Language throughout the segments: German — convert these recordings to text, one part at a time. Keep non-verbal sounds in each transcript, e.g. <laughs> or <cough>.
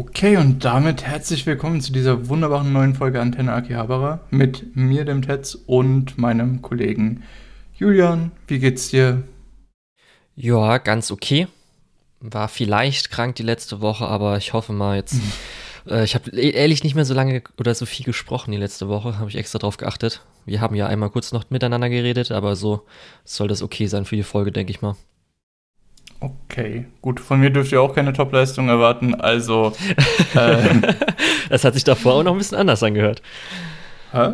Okay, und damit herzlich willkommen zu dieser wunderbaren neuen Folge Antenne Akihabara mit mir, dem Tetz, und meinem Kollegen Julian. Wie geht's dir? Ja, ganz okay. War vielleicht krank die letzte Woche, aber ich hoffe mal jetzt. äh, ich habe ehrlich nicht mehr so lange oder so viel gesprochen die letzte Woche, habe ich extra drauf geachtet. Wir haben ja einmal kurz noch miteinander geredet, aber so soll das okay sein für die Folge, denke ich mal. Okay, gut. Von mir dürft ihr auch keine Topleistung erwarten, also. Äh, <laughs> das hat sich davor auch noch ein bisschen anders angehört. Hä?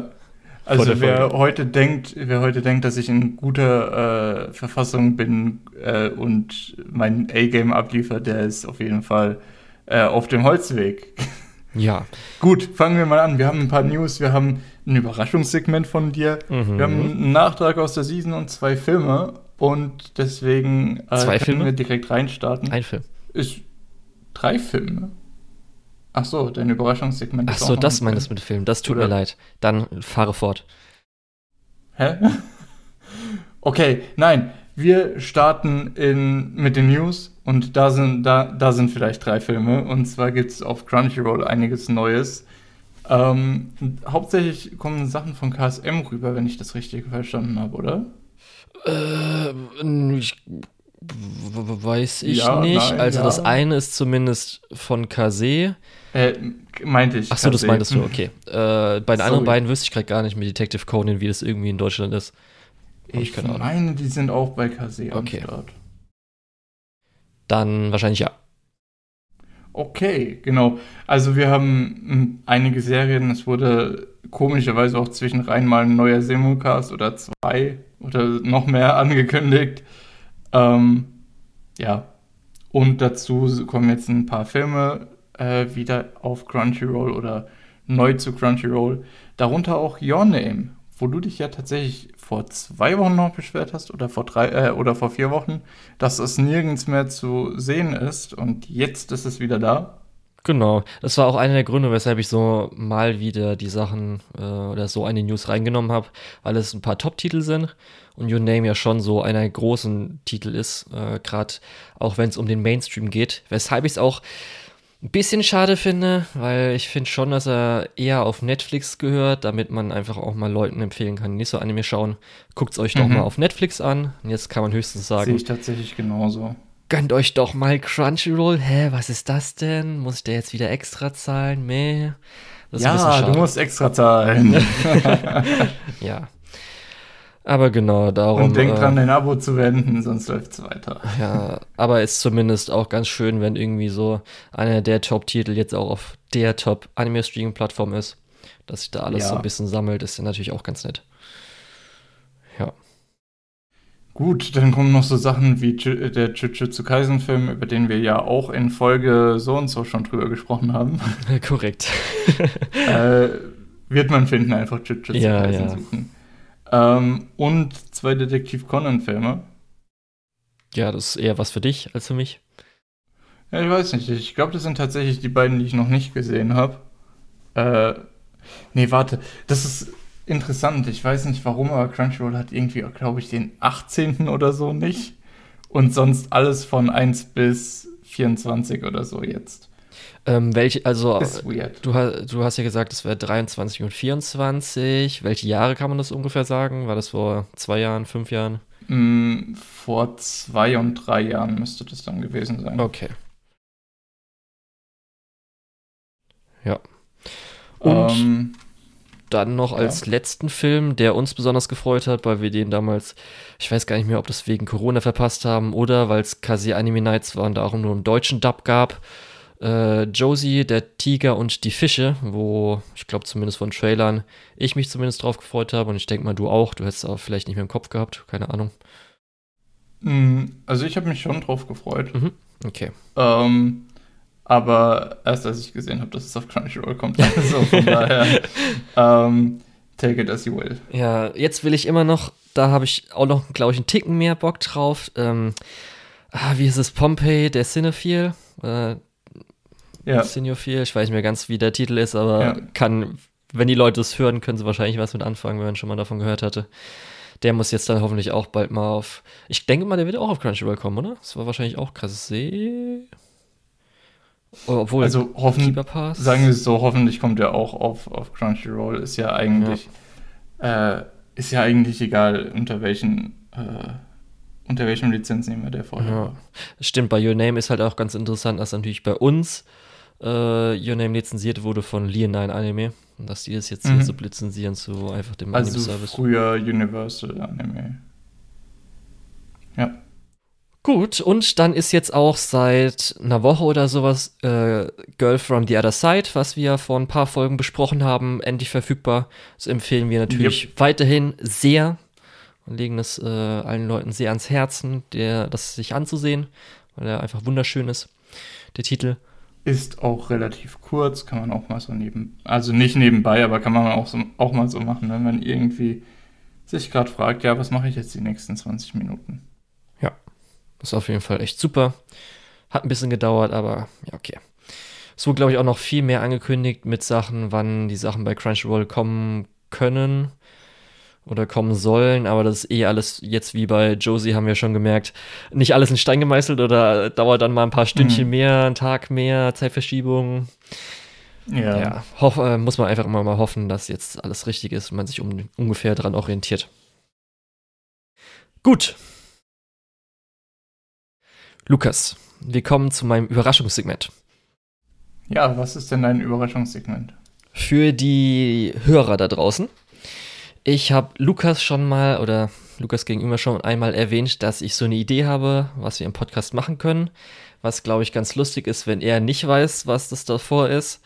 Also wer heute denkt, wer heute denkt, dass ich in guter äh, Verfassung bin äh, und mein A-Game abliefert, der ist auf jeden Fall äh, auf dem Holzweg. <laughs> Ja. Gut, fangen wir mal an. Wir haben ein paar News, wir haben ein Überraschungssegment von dir, mhm. wir haben einen Nachtrag aus der Season und zwei Filme und deswegen äh, Zwei Filme? wir direkt reinstarten. Ein Film. Ist drei Filme. Ach so, dein Überraschungssegment. Ach so, das meinst du mit Film. Das tut Oder? mir leid. Dann fahre fort. Hä? <laughs> okay, nein. Wir starten in, mit den News und da sind, da, da sind vielleicht drei Filme. Und zwar gibt es auf Crunchyroll einiges Neues. Ähm, hauptsächlich kommen Sachen von KSM rüber, wenn ich das richtig verstanden habe, oder? Äh, ich weiß ich ja, nicht. Nein, also ja. das eine ist zumindest von Kase. Äh, meinte ich. Achso, das meintest du, okay. <laughs> Äh, bei den anderen beiden wüsste ich gerade gar nicht mit Detective Conan, wie das irgendwie in Deutschland ist. Hab ich, ich meine, die sind auch bei Kase okay. am Start. Dann wahrscheinlich ja. Okay, genau. Also wir haben hm, einige Serien. Es wurde komischerweise auch zwischenrein mal ein neuer Simulcast oder zwei oder noch mehr <laughs> angekündigt. Ähm, ja. Und dazu kommen jetzt ein paar Filme äh, wieder auf Crunchyroll oder neu zu Crunchyroll. Darunter auch Your Name, wo du dich ja tatsächlich vor zwei Wochen noch beschwert hast oder vor drei äh, oder vor vier Wochen, dass es nirgends mehr zu sehen ist und jetzt ist es wieder da. Genau, das war auch einer der Gründe, weshalb ich so mal wieder die Sachen äh, oder so eine News reingenommen habe, weil es ein paar Top-Titel sind und Your Name ja schon so einer großen Titel ist, äh, gerade auch wenn es um den Mainstream geht, weshalb ich es auch ein bisschen schade finde, weil ich finde schon, dass er eher auf Netflix gehört, damit man einfach auch mal Leuten empfehlen kann, nicht so Anime schauen. Guckt es euch mhm. doch mal auf Netflix an. Und jetzt kann man höchstens sagen. Sehe ich tatsächlich genauso gönnt euch doch mal Crunchyroll. Hä, was ist das denn? Muss ich da jetzt wieder extra zahlen? Meh. ja, du musst extra zahlen. <laughs> ja. Aber genau, darum. Und denk dran, äh, dein Abo zu wenden, sonst läuft es weiter. Ja, aber ist zumindest auch ganz schön, wenn irgendwie so einer der Top-Titel jetzt auch auf der Top-Anime-Streaming-Plattform ist. Dass sich da alles ja. so ein bisschen sammelt, ist ja natürlich auch ganz nett. Ja. Gut, dann kommen noch so Sachen wie der Jujutsu Kaisen-Film, über den wir ja auch in Folge so und so schon drüber gesprochen haben. <laughs> Korrekt. <laughs> äh, wird man finden, einfach Jujutsu ja, Kaisen ja. suchen. Ähm, und zwei Detektiv Conan-Filme. Ja, das ist eher was für dich als für mich. Ja, ich weiß nicht. Ich glaube, das sind tatsächlich die beiden, die ich noch nicht gesehen habe. Äh, nee, warte. Das ist interessant. Ich weiß nicht warum, aber Crunchyroll hat irgendwie, glaube ich, den 18. oder so nicht. Und sonst alles von 1 bis 24 oder so jetzt. Ähm, welche, also, du, du hast ja gesagt, es wäre 23 und 24. Welche Jahre kann man das ungefähr sagen? War das vor zwei Jahren, fünf Jahren? Mm, vor zwei und drei Jahren müsste das dann gewesen sein. Okay. Ja. Und ähm, dann noch als ja. letzten Film, der uns besonders gefreut hat, weil wir den damals, ich weiß gar nicht mehr, ob das wegen Corona verpasst haben oder weil es quasi Anime Nights waren, da auch nur einen deutschen Dub gab. Äh, Josie, der Tiger und die Fische, wo ich glaube zumindest von Trailern ich mich zumindest drauf gefreut habe und ich denke mal du auch. Du hättest es aber vielleicht nicht mehr im Kopf gehabt, keine Ahnung. Mm, also ich habe mich schon drauf gefreut. Mhm. Okay. Ähm, aber erst als ich gesehen habe, dass es auf Crunchyroll kommt, <laughs> also von daher, ähm, take it as you will. Ja, jetzt will ich immer noch, da habe ich auch noch, glaube ich, einen Ticken mehr Bock drauf. Ähm, ah, wie ist es? Pompey, der Cinephile? Äh, ja. Cinephile, ich weiß nicht mehr ganz, wie der Titel ist, aber ja. kann, wenn die Leute es hören, können sie wahrscheinlich was mit anfangen, wenn man schon mal davon gehört hatte. Der muss jetzt dann hoffentlich auch bald mal auf. Ich denke mal, der wird auch auf Crunchyroll kommen, oder? Das war wahrscheinlich auch krass. Obwohl, also hoffen, sagen wir es so, hoffentlich kommt er auch auf, auf Crunchyroll. Ist ja eigentlich, ja. Äh, ist ja eigentlich egal, unter welchen, äh, unter welchem Lizenznehmer der vorher ja. war. Stimmt, bei Your Name ist halt auch ganz interessant, dass natürlich bei uns äh, Your Name lizenziert wurde von Leonine Anime. Und dass die das jetzt mhm. hier so lizenzieren zu einfach dem also Anime-Service. früher Universal Anime. Gut, und dann ist jetzt auch seit einer Woche oder sowas äh, Girl from the Other Side, was wir vor ein paar Folgen besprochen haben, endlich verfügbar. Das empfehlen wir natürlich yep. weiterhin sehr und legen es äh, allen Leuten sehr ans Herzen, der, das sich anzusehen, weil er einfach wunderschön ist, der Titel. Ist auch relativ kurz, kann man auch mal so neben, also nicht nebenbei, aber kann man auch, so, auch mal so machen, wenn man irgendwie sich gerade fragt, ja, was mache ich jetzt die nächsten 20 Minuten? Ja, ist auf jeden Fall echt super. Hat ein bisschen gedauert, aber ja, okay. Es wurde, glaube ich, auch noch viel mehr angekündigt mit Sachen, wann die Sachen bei Crunchyroll kommen können oder kommen sollen, aber das ist eh alles jetzt wie bei Josie, haben wir schon gemerkt, nicht alles in Stein gemeißelt oder dauert dann mal ein paar Stündchen mhm. mehr, einen Tag mehr, Zeitverschiebung. Ja. ja hoff, äh, muss man einfach immer mal hoffen, dass jetzt alles richtig ist und man sich um, ungefähr daran orientiert. Gut, Lukas, wir kommen zu meinem Überraschungssegment. Ja, was ist denn dein Überraschungssegment? Für die Hörer da draußen. Ich habe Lukas schon mal oder Lukas gegenüber schon einmal erwähnt, dass ich so eine Idee habe, was wir im Podcast machen können. Was, glaube ich, ganz lustig ist, wenn er nicht weiß, was das davor ist.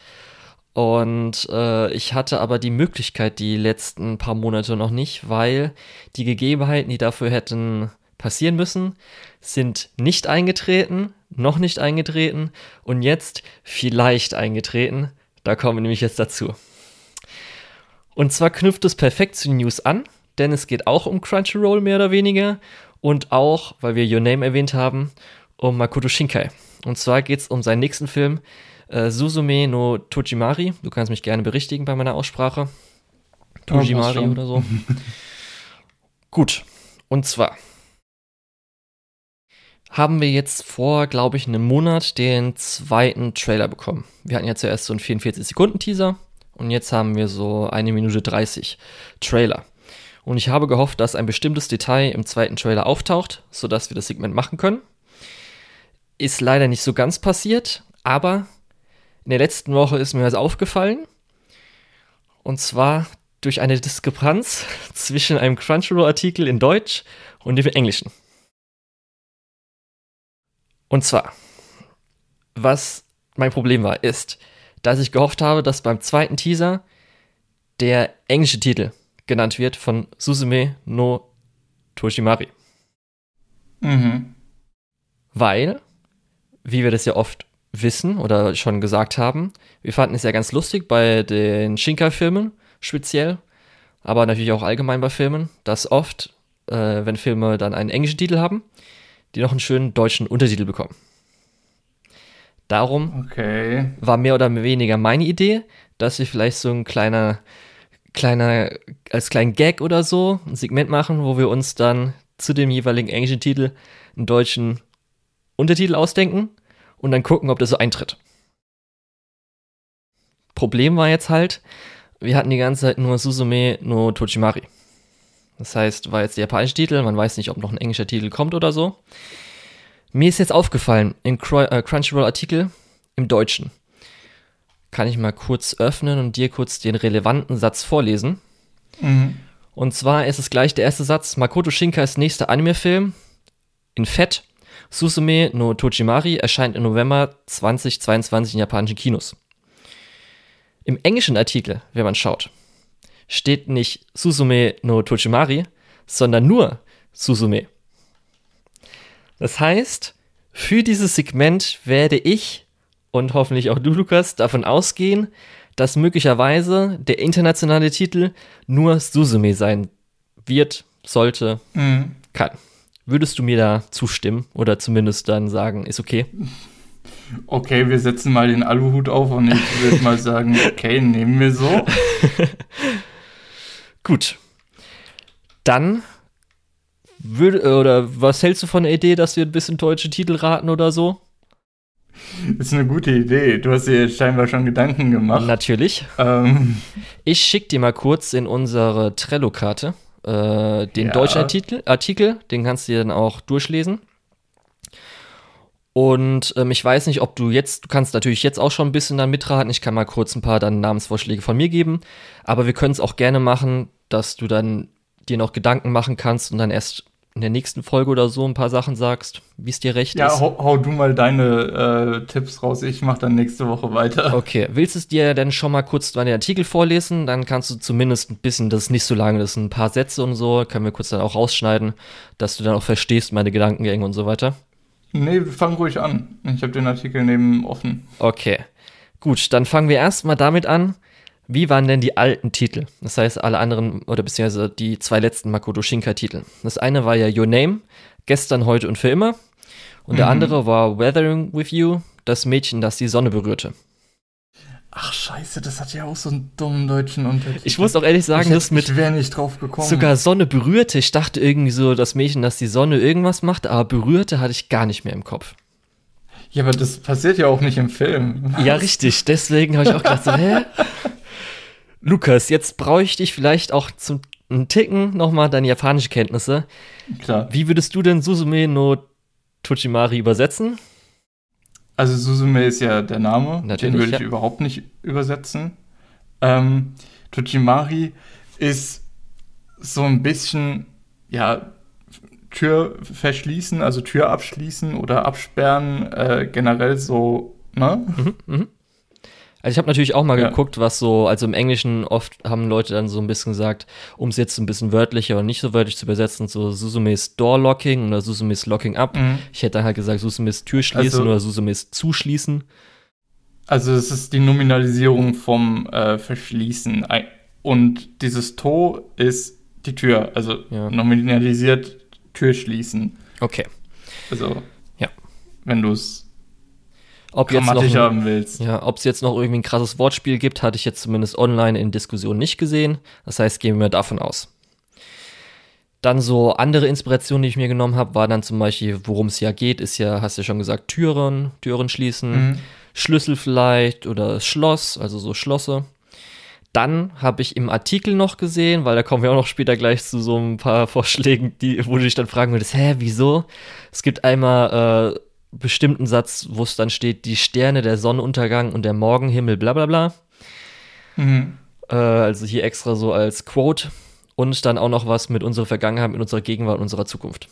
Und äh, ich hatte aber die Möglichkeit die letzten paar Monate noch nicht, weil die Gegebenheiten, die dafür hätten passieren müssen, sind nicht eingetreten, noch nicht eingetreten und jetzt vielleicht eingetreten. Da kommen wir nämlich jetzt dazu. Und zwar knüpft es perfekt zu den News an, denn es geht auch um Crunchyroll mehr oder weniger und auch, weil wir Your Name erwähnt haben, um Makoto Shinkai. Und zwar geht es um seinen nächsten Film, äh, Suzume no Tojimari. Du kannst mich gerne berichtigen bei meiner Aussprache. Tojimari oh, oder so. <laughs> Gut. Und zwar haben wir jetzt vor, glaube ich, einem Monat den zweiten Trailer bekommen. Wir hatten ja zuerst so einen 44-Sekunden-Teaser und jetzt haben wir so eine Minute 30 Trailer. Und ich habe gehofft, dass ein bestimmtes Detail im zweiten Trailer auftaucht, sodass wir das Segment machen können. Ist leider nicht so ganz passiert, aber in der letzten Woche ist mir was aufgefallen. Und zwar durch eine Diskrepanz <laughs> zwischen einem Crunchyroll-Artikel in Deutsch und dem Englischen. Und zwar, was mein Problem war, ist, dass ich gehofft habe, dass beim zweiten Teaser der englische Titel genannt wird von Susume no Toshimari. Mhm. Weil, wie wir das ja oft wissen oder schon gesagt haben, wir fanden es ja ganz lustig bei den Shinkai-Filmen speziell, aber natürlich auch allgemein bei Filmen, dass oft, äh, wenn Filme dann einen englischen Titel haben, die noch einen schönen deutschen Untertitel bekommen. Darum okay. war mehr oder weniger meine Idee, dass wir vielleicht so ein kleiner, kleiner, als kleinen Gag oder so ein Segment machen, wo wir uns dann zu dem jeweiligen englischen Titel einen deutschen Untertitel ausdenken und dann gucken, ob das so eintritt. Problem war jetzt halt, wir hatten die ganze Zeit nur Suzume no Tochimari. Das heißt, war jetzt der japanische Titel, man weiß nicht, ob noch ein englischer Titel kommt oder so. Mir ist jetzt aufgefallen, im äh, Crunchyroll-Artikel im Deutschen. Kann ich mal kurz öffnen und dir kurz den relevanten Satz vorlesen. Mhm. Und zwar ist es gleich der erste Satz: Makoto Shinkas nächster Anime-Film in Fett, Susume no Tojimari, erscheint im November 2022 in japanischen Kinos. Im englischen Artikel, wenn man schaut, steht nicht Susume no Tochimari, sondern nur Susume. Das heißt, für dieses Segment werde ich und hoffentlich auch du, Lukas, davon ausgehen, dass möglicherweise der internationale Titel nur Susume sein wird, sollte, mhm. kann. Würdest du mir da zustimmen oder zumindest dann sagen, ist okay? Okay, wir setzen mal den Aluhut auf und ich würde mal sagen, <laughs> okay, nehmen wir so. <laughs> Gut. Dann würde, oder was hältst du von der Idee, dass wir ein bisschen deutsche Titel raten oder so? Ist eine gute Idee. Du hast dir jetzt scheinbar schon Gedanken gemacht. Natürlich. Ähm, Ich schicke dir mal kurz in unsere Trello-Karte äh, den Ja. deutschen Artikel, Artikel, den kannst du dir dann auch durchlesen. Und ähm, ich weiß nicht, ob du jetzt, du kannst natürlich jetzt auch schon ein bisschen dann mitraten. Ich kann mal kurz ein paar dann Namensvorschläge von mir geben. Aber wir können es auch gerne machen, dass du dann dir noch Gedanken machen kannst und dann erst in der nächsten Folge oder so ein paar Sachen sagst, wie es dir recht ja, ist. hau, hau du mal deine äh, Tipps raus. Ich mach dann nächste Woche weiter. Okay, willst du es dir denn schon mal kurz den Artikel vorlesen? Dann kannst du zumindest ein bisschen, das ist nicht so lange, das sind ein paar Sätze und so, können wir kurz dann auch rausschneiden, dass du dann auch verstehst, meine Gedankengänge und so weiter. Nee, fang ruhig an. Ich habe den Artikel neben offen. Okay, gut, dann fangen wir erstmal damit an. Wie waren denn die alten Titel? Das heißt, alle anderen, oder beziehungsweise die zwei letzten Makoto Shinkai-Titel. Das eine war ja Your Name, gestern, heute und für immer. Und der Mhm. andere war Weathering with You, das Mädchen, das die Sonne berührte. Ach scheiße, das hat ja auch so einen dummen deutschen Untertitel. Ich muss auch ehrlich sagen, ich, das mit Ich wäre nicht drauf gekommen. sogar Sonne berührte. Ich dachte irgendwie so, das Mädchen, das die Sonne irgendwas macht, aber berührte hatte ich gar nicht mehr im Kopf. Ja, aber das passiert ja auch nicht im Film. <laughs> Ja, richtig. Deswegen habe ich auch gedacht, so, hä? Lukas, jetzt brauche ich dich vielleicht auch zum Ticken nochmal deine japanische Kenntnisse. Klar. Wie würdest du denn Suzume no Tochimari übersetzen? Also Suzume ist ja der Name, Natürlich, den würde ich ja. überhaupt nicht übersetzen. Ähm, Tochimari ist so ein bisschen, ja, Tür verschließen, also Tür abschließen oder absperren, äh, generell so, ne? Also ich habe natürlich auch mal Ja. geguckt, was so, also im Englischen oft haben Leute dann so ein bisschen gesagt, um es jetzt ein bisschen wörtlicher oder nicht so wörtlich zu übersetzen, so Suzume's Door Locking oder Suzume's Locking Up. Mhm. Ich hätte dann halt gesagt Suzume's Tür schließen Also- oder Suzume's Zuschließen. Also es ist die Nominalisierung vom äh, Verschließen. Und dieses To ist die Tür, also Ja. nominalisiert Tür schließen. Okay. Also, Ja. wenn du es Ob jetzt noch haben willst. Ja, ob es jetzt noch irgendwie ein krasses Wortspiel gibt, hatte ich jetzt zumindest online in Diskussionen nicht gesehen. Das heißt, gehen wir davon aus. Dann so andere Inspirationen, die ich mir genommen habe, war dann zum Beispiel, worum es ja geht, ist ja, hast du ja schon gesagt, Türen, Türen schließen, Mhm. Schlüssel vielleicht oder Schloss, also so Schlosse. Dann habe ich im Artikel noch gesehen, weil da kommen wir auch noch später gleich zu so ein paar <laughs> Vorschlägen, die, wo du dich dann fragen würdest, hä, wieso? Es gibt einmal äh, bestimmten Satz, wo es dann steht, die Sterne, der Sonnenuntergang und der Morgenhimmel, bla bla bla. Mhm. Äh, also hier extra so als Quote. Und dann auch noch was mit unserer Vergangenheit, mit unserer Gegenwart und unserer Zukunft.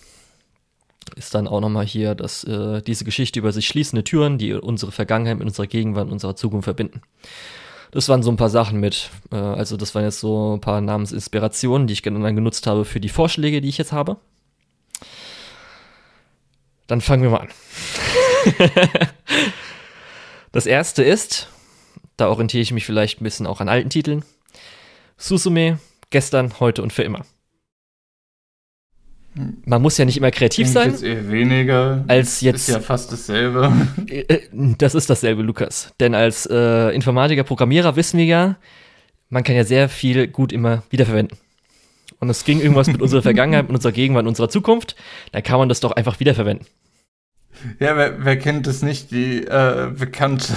Ist dann auch nochmal hier, dass äh, diese Geschichte über sich schließende Türen, die unsere Vergangenheit mit unserer Gegenwart und unserer Zukunft verbinden. Das waren so ein paar Sachen mit, äh, also das waren jetzt so ein paar Namensinspirationen, die ich dann genutzt habe für die Vorschläge, die ich jetzt habe. Dann fangen wir mal an. <laughs> das erste ist, da orientiere ich mich vielleicht ein bisschen auch an alten Titeln. Susume, gestern, heute und für immer. Man muss ja nicht immer kreativ Klingt sein. jetzt eher weniger. Als jetzt- Ist ja fast dasselbe. <laughs> Äh, Das ist dasselbe, Lukas. Denn als äh, Informatiker, Programmierer wissen wir ja, man kann ja sehr viel gut immer wiederverwenden. Und es ging irgendwas mit unserer Vergangenheit, mit unserer Gegenwart, mit unserer Zukunft. Dann kann man das doch einfach wiederverwenden. Ja, wer, wer kennt es nicht, die äh, bekannte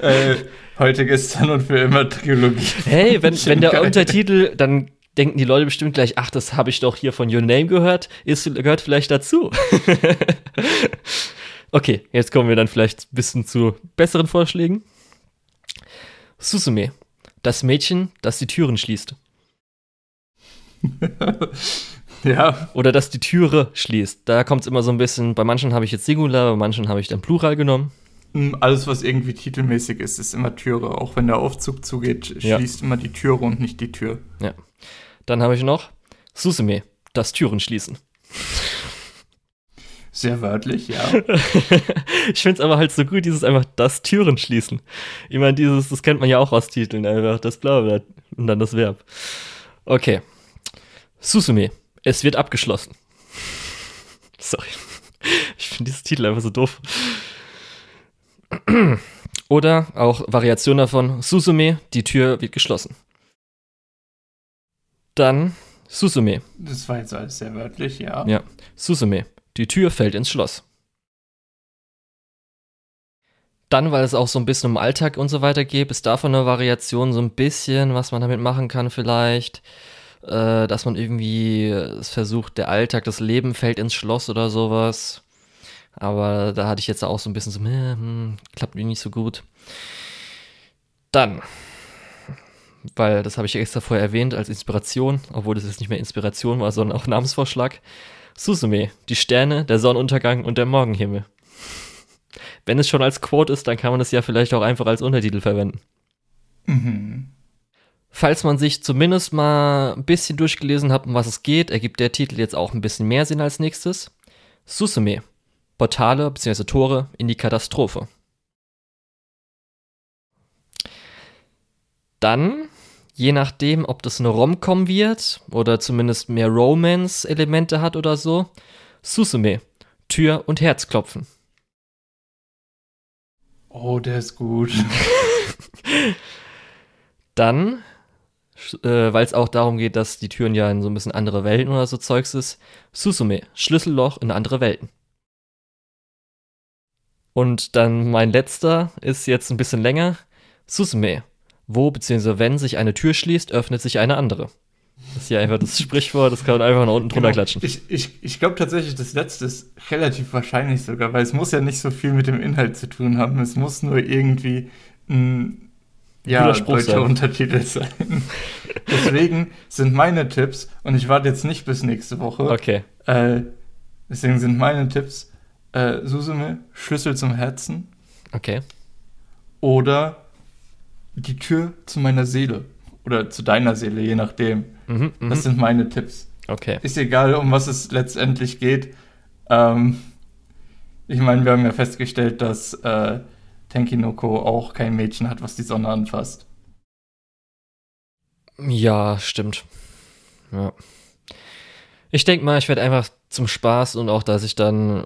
äh, heute, gestern und für immer Trilogie. Hey, wenn, wenn der. Untertitel, dann denken die Leute bestimmt gleich, ach, das habe ich doch hier von Your Name gehört, ist, gehört vielleicht dazu. <laughs> okay, jetzt kommen wir dann vielleicht ein bisschen zu besseren Vorschlägen. Susume, das Mädchen, das die Türen schließt. <laughs> Ja, Oder das die Türe schließt. Da kommt es immer so ein bisschen, bei manchen habe ich jetzt Singular, bei manchen habe ich dann Plural genommen. m, alles, was irgendwie titelmäßig ist, ist immer Türe. Auch wenn der Aufzug zugeht, Ja. schließt immer die Türe und nicht die Tür. Ja. Dann habe ich noch Susume, das Türen schließen. Sehr wörtlich, ja. <laughs> ich finde es aber halt so gut, dieses einfach das Türen schließen. Ich meine, dieses, das kennt man ja auch aus Titeln, einfach das Blaue und dann das Verb. Okay. Susume, es wird abgeschlossen. <laughs> Sorry. Ich finde dieses Titel einfach so doof. Oder auch Variation davon, Susume, die Tür wird geschlossen. Dann Susume, Das war jetzt alles sehr wörtlich, ja. ja, Susume, die Tür fällt ins Schloss. Dann, weil es auch so ein bisschen um Alltag und so weiter geht, ist davon eine Variation so ein bisschen, was man damit machen kann vielleicht. Äh, dass man irgendwie es versucht, der Alltag, das Leben fällt ins Schloss oder sowas. Aber da hatte ich jetzt auch so ein bisschen so, hm, klappt mir nicht so gut. Dann, weil das habe ich extra vorher erwähnt als Inspiration, obwohl das jetzt nicht mehr Inspiration war, sondern auch Namensvorschlag. Susume, die Sterne, der Sonnenuntergang und der Morgenhimmel. Wenn es schon als Quote ist, dann kann man es ja vielleicht auch einfach als Untertitel verwenden. Mhm. Falls man sich zumindest mal ein bisschen durchgelesen hat, um was es geht, ergibt der Titel jetzt auch ein bisschen mehr Sinn als nächstes. Susume, Portale bzw. Tore in die Katastrophe. Dann, je nachdem, ob das eine Rom-Com wird oder zumindest mehr Romance-Elemente hat oder so, Susume, Tür und Herzklopfen. Oh, der ist gut. <laughs> Dann, äh, weil es auch darum geht, dass die Türen ja in so ein bisschen andere Welten oder so Zeugs ist, Susume, Schlüsselloch in andere Welten. Und dann mein letzter ist jetzt ein bisschen länger. Susume. Wo bzw. wenn sich eine Tür schließt, öffnet sich eine andere. Das ist ja einfach das Sprichwort, das kann man einfach nach unten drunter genau. klatschen. Ich, ich, ich glaube tatsächlich, das letzte ist relativ wahrscheinlich sogar, weil es muss ja nicht so viel mit dem Inhalt zu tun haben. Es muss nur irgendwie ein ja, deutscher sein. Untertitel sein. <laughs> deswegen sind meine Tipps, und ich warte jetzt nicht bis nächste Woche. Okay. Äh, deswegen sind meine Tipps äh, Susume, Schlüssel zum Herzen. Okay. Oder die Tür zu meiner Seele. Oder zu deiner Seele, je nachdem. Mhm, mhm, das sind meine Tipps. Okay. Ist egal, um was es letztendlich geht. Ähm, ich meine, wir haben ja festgestellt, dass äh, Tenkinoko auch kein Mädchen hat, was die Sonne anfasst. Ja, stimmt. Ja. Ich denke mal, ich werde einfach zum Spaß und auch, dass ich dann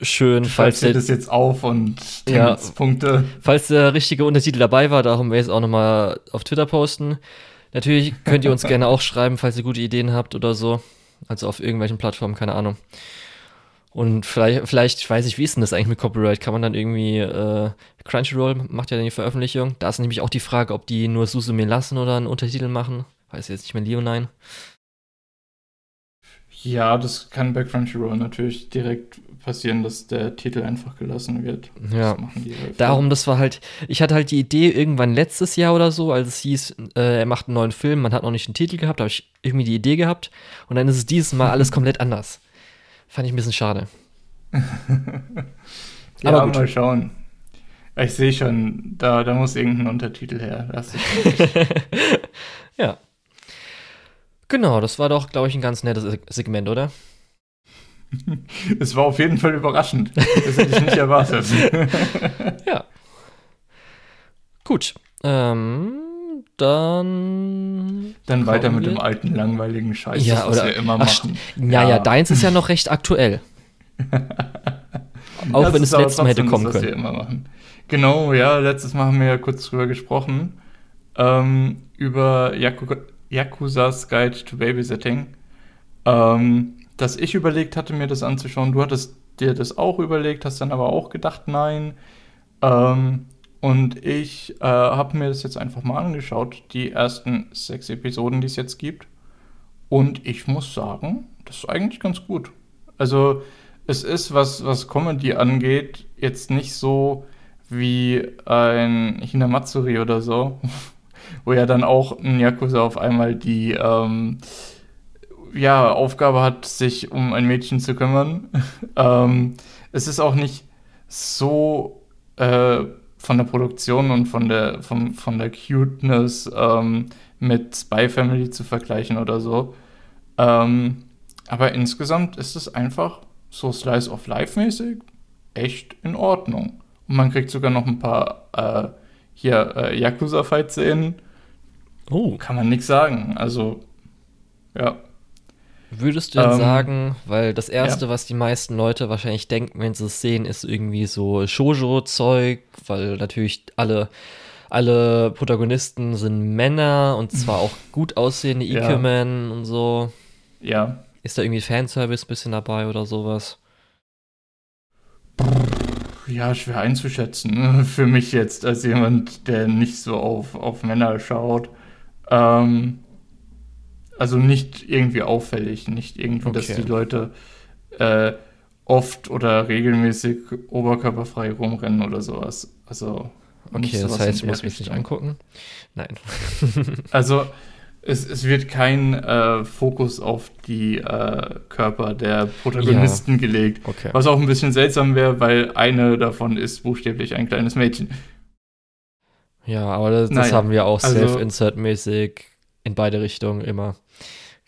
schön, falls der, das jetzt auf und ja, Punkte. Falls der richtige Untertitel dabei war, darum werde ich es auch nochmal auf Twitter posten. Natürlich könnt ihr uns <laughs> gerne auch schreiben, falls ihr gute Ideen habt oder so. Also auf irgendwelchen Plattformen, keine Ahnung. Und vielleicht, vielleicht, weiß ich, wie ist denn das eigentlich mit Copyright? Kann man dann irgendwie, äh, Crunchyroll macht ja dann die Veröffentlichung. Da ist nämlich auch die Frage, ob die nur Susume lassen oder einen Untertitel machen. Weiß jetzt nicht mehr Leonine. Ja, das kann bei Crunchyroll natürlich direkt passieren, dass der Titel einfach gelassen wird. Ja. Das Darum, das war halt, ich hatte halt die Idee irgendwann letztes Jahr oder so, als es hieß, äh, er macht einen neuen Film, man hat noch nicht einen Titel gehabt, da habe ich irgendwie die Idee gehabt und dann ist es dieses Mal <laughs> alles komplett anders. Fand ich ein bisschen schade. <laughs> ja, Aber gut. mal schauen. Ich sehe schon, da, da muss irgendein Untertitel her. <laughs> ja. Genau, das war doch, glaube ich, ein ganz nettes Segment, oder? <laughs> Es war auf jeden Fall überraschend. Das hätte ich nicht erwartet. ja. Gut. Ähm, dann. Dann weiter mit dem alten, langweiligen Scheiß, ja, was oder, wir immer machen. Ach, ja, ja, ja, deins ist ja noch recht aktuell. <laughs> Auch das wenn es letztes Mal hätte kommen das, können. wir immer machen. Genau, ja, letztes Mal haben wir ja kurz drüber gesprochen. Ähm, über Yaku Yakuza's Guide to Babysitting. Ähm, dass ich überlegt hatte, mir das anzuschauen. Du hattest dir das auch überlegt, hast dann aber auch gedacht, nein. Ähm, und ich äh, habe mir das jetzt einfach mal angeschaut, die ersten sechs Episoden, die es jetzt gibt. Und ich muss sagen, das ist eigentlich ganz gut. Also es ist, was, was Comedy angeht, jetzt nicht so wie ein Hinamatsuri oder so, <laughs> wo ja dann auch ein Yakuza auf einmal die ähm, ja, Aufgabe hat, sich um ein Mädchen zu kümmern. <laughs> ähm, es ist auch nicht so äh, von der Produktion und von der, von, von der Cuteness ähm, mit Spy Family zu vergleichen oder so. Ähm, aber insgesamt ist es einfach so Slice of Life mäßig echt in Ordnung. Und man kriegt sogar noch ein paar äh, hier äh, Yakuza-Fight-Szenen. Oh. Kann man nichts sagen. Also, ja. Würdest du denn ähm, sagen, weil das Erste, ja. was die meisten Leute wahrscheinlich denken, wenn sie es sehen, ist irgendwie so Shoujo-Zeug, weil natürlich alle, alle Protagonisten sind Männer und zwar auch <laughs> gut aussehende Ikemen ja. und so. Ja. Ist da irgendwie Fanservice ein bisschen dabei oder sowas? Ja, schwer einzuschätzen. ne? <laughs> Für mich jetzt als jemand, der nicht so auf, auf Männer schaut. Ähm, also nicht irgendwie auffällig, nicht irgendwie, dass Okay. die Leute äh, oft oder regelmäßig oberkörperfrei rumrennen oder sowas. Also Okay, das heißt, der musst mich nicht angucken. Nein. <laughs> Also es, es wird kein äh, Fokus auf die äh, Körper der Protagonisten gelegt. Okay. Was auch ein bisschen seltsam wäre, weil eine davon ist buchstäblich ein kleines Mädchen. Ja, aber das, das haben wir auch also- self-insert-mäßig in beide Richtungen immer.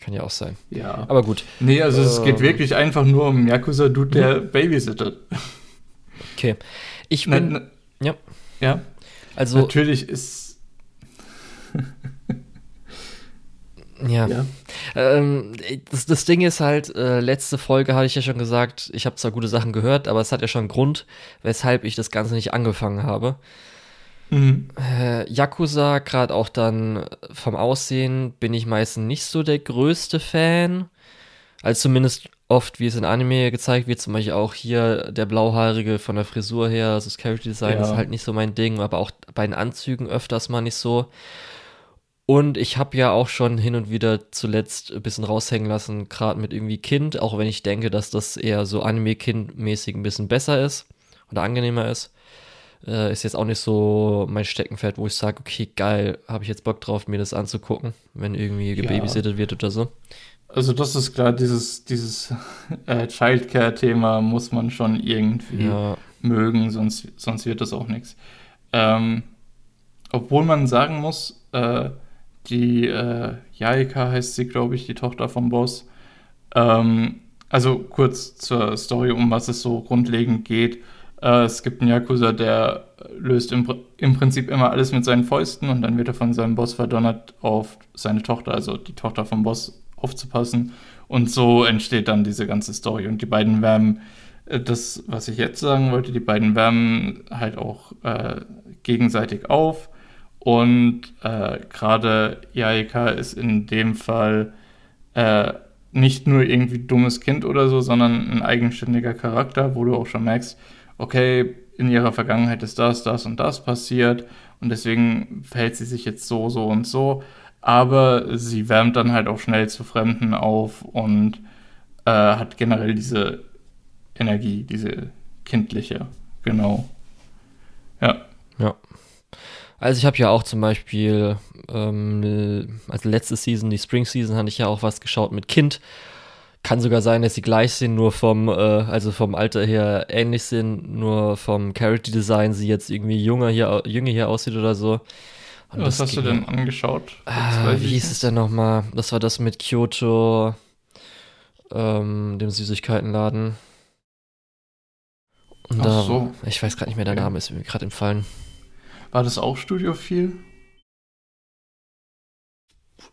Kann ja auch sein. Ja. Aber gut, Nee, also es geht Ähm. wirklich einfach nur um Yakuza-Dude, der babysittet. okay. Ich Na, bin, na, ja. ja, also, natürlich ist. <laughs> ja. Ja. Ähm, das, das Ding ist halt, äh, letzte Folge hatte ich ja schon gesagt, ich habe zwar gute Sachen gehört, aber es hat ja schon einen Grund, weshalb ich das Ganze nicht angefangen habe. Mhm. Äh, Yakuza, gerade auch dann vom Aussehen, bin ich meistens nicht so der größte Fan. Also zumindest oft, wie es in Anime gezeigt wird, zum Beispiel auch hier der Blauhaarige von der Frisur her, also das Character Design Ja. ist halt nicht so mein Ding, aber auch bei den Anzügen öfters mal nicht so. Und ich habe ja auch schon hin und wieder zuletzt ein bisschen raushängen lassen, gerade mit irgendwie Kind, auch wenn ich denke, dass das eher so Anime-Kind-mäßig ein bisschen besser ist oder angenehmer ist. Äh, ist jetzt auch nicht so mein Steckenpferd, wo ich sage, okay, geil, habe ich jetzt Bock drauf, mir das anzugucken, wenn irgendwie Ja. gebabysittet wird oder so. Also, das ist klar, dieses, dieses äh, Childcare-Thema muss man schon irgendwie Ja, mögen, sonst, sonst wird das auch nichts. Ähm, obwohl man sagen muss, äh, die äh, Yaika heißt sie, glaube ich, die Tochter vom Boss. Ähm, also kurz zur Story, um was es so grundlegend geht. Äh, es gibt einen Yakuza, der löst im, im Prinzip immer alles mit seinen Fäusten und dann wird er von seinem Boss verdonnert, auf seine Tochter, also die Tochter vom Boss, aufzupassen. Und so entsteht dann diese ganze Story. Und die beiden wärmen äh, das, was ich jetzt sagen wollte, die beiden wärmen halt auch äh, gegenseitig auf. Und äh, gerade Yaika ist in dem Fall äh, nicht nur irgendwie dummes Kind oder so, sondern ein eigenständiger Charakter, wo du auch schon merkst, okay, in ihrer Vergangenheit ist das, das und das passiert und deswegen verhält sie sich jetzt so, so und so. Aber sie wärmt dann halt auch schnell zu Fremden auf und äh, hat generell diese Energie, diese kindliche, genau. Ja. ja. Also ich habe ja auch zum Beispiel, ähm, also letzte Season, die Spring Season, hatte ich ja auch was geschaut mit Kind. Kann sogar sein, dass sie gleich sind, nur vom, äh, also vom Alter her ähnlich sind, nur vom Character Design sie jetzt irgendwie junger hier, jünger hier aussieht oder so. Und Was hast du ging- denn angeschaut? Ah, wie hieß es denn nochmal? Das war das mit Kyoto, ähm, dem Süßigkeitenladen. Und Ach da, so. ich weiß gerade nicht mehr, der. Name ist mir gerade entfallen. War das auch Studio viel?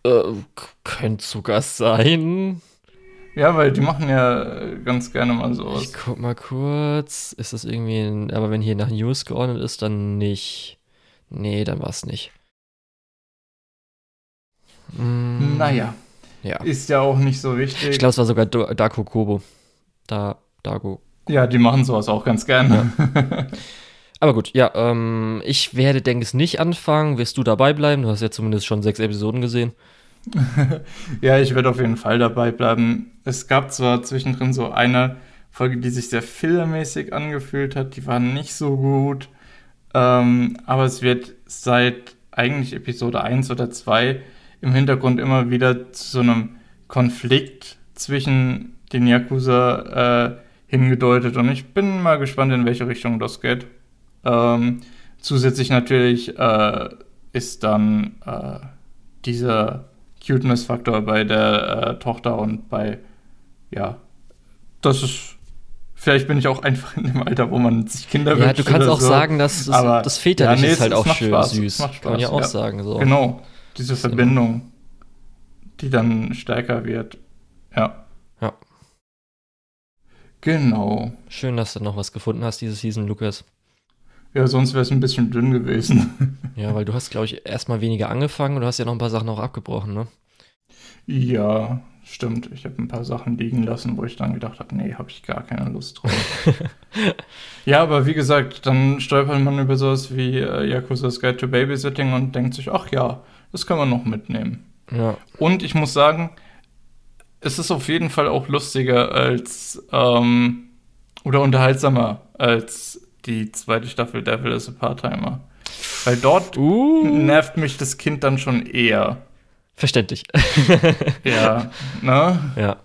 Äh, könnte sogar sein. Ja, weil die machen ja ganz gerne mal Ich sowas. guck mal kurz. Ist das irgendwie ein, aber wenn hier nach News geordnet ist, dann nicht. Nee, dann war es nicht. Mm, Naja, Ja. ist ja auch nicht so wichtig. Ich glaube, es war sogar Do Dako Kobo. Da, Dago ja, die machen sowas auch ganz gerne. <laughs> Aber gut, ja, ähm, ich werde, denke ich, nicht anfangen. Wirst du dabei bleiben? Du hast ja zumindest schon sechs Episoden gesehen. <laughs> Ja, ich werde auf jeden Fall dabei bleiben. Es gab zwar zwischendrin so eine Folge, die sich sehr fillermäßig angefühlt hat, die war nicht so gut, ähm, aber es wird seit eigentlich Episode 1 oder 2 im Hintergrund immer wieder zu so einem Konflikt zwischen den Yakuza äh, hingedeutet und ich bin mal gespannt, in welche Richtung das geht. Ähm, zusätzlich natürlich äh, ist dann äh, dieser Cuteness-Faktor bei der äh, Tochter und bei, ja, das ist, vielleicht bin ich auch einfach in dem Alter, wo man sich Kinder Ja, wünscht du kannst auch so. sagen, dass das, Aber- das Väterliche ja, nee, ist halt auch schön Spaß, süß. macht Kann man ja Spaß, auch ja. sagen. So. Genau, diese immer- Verbindung, die dann stärker wird. Ja. Ja. Genau. Schön, dass du noch was gefunden hast diese Season, Lukas. Ja, sonst wäre es ein bisschen dünn gewesen. <laughs> Ja, weil du hast, glaube ich, erstmal weniger angefangen und du hast ja noch ein paar Sachen auch abgebrochen, ne? ja, stimmt. Ich habe ein paar Sachen liegen lassen, wo ich dann gedacht habe, nee, habe ich gar keine Lust drauf. <laughs> ja, aber wie gesagt, dann stolpert man über sowas wie äh, Yakuza's Guide to Babysitting und denkt sich, ach ja, das kann man noch mitnehmen. Ja. Und ich muss sagen, es ist auf jeden Fall auch lustiger als ähm, oder unterhaltsamer als die zweite Staffel Devil is a Part-Timer. Weil dort Uh. nervt mich das Kind dann schon eher. Verständlich. <laughs> Ja, ne? ja.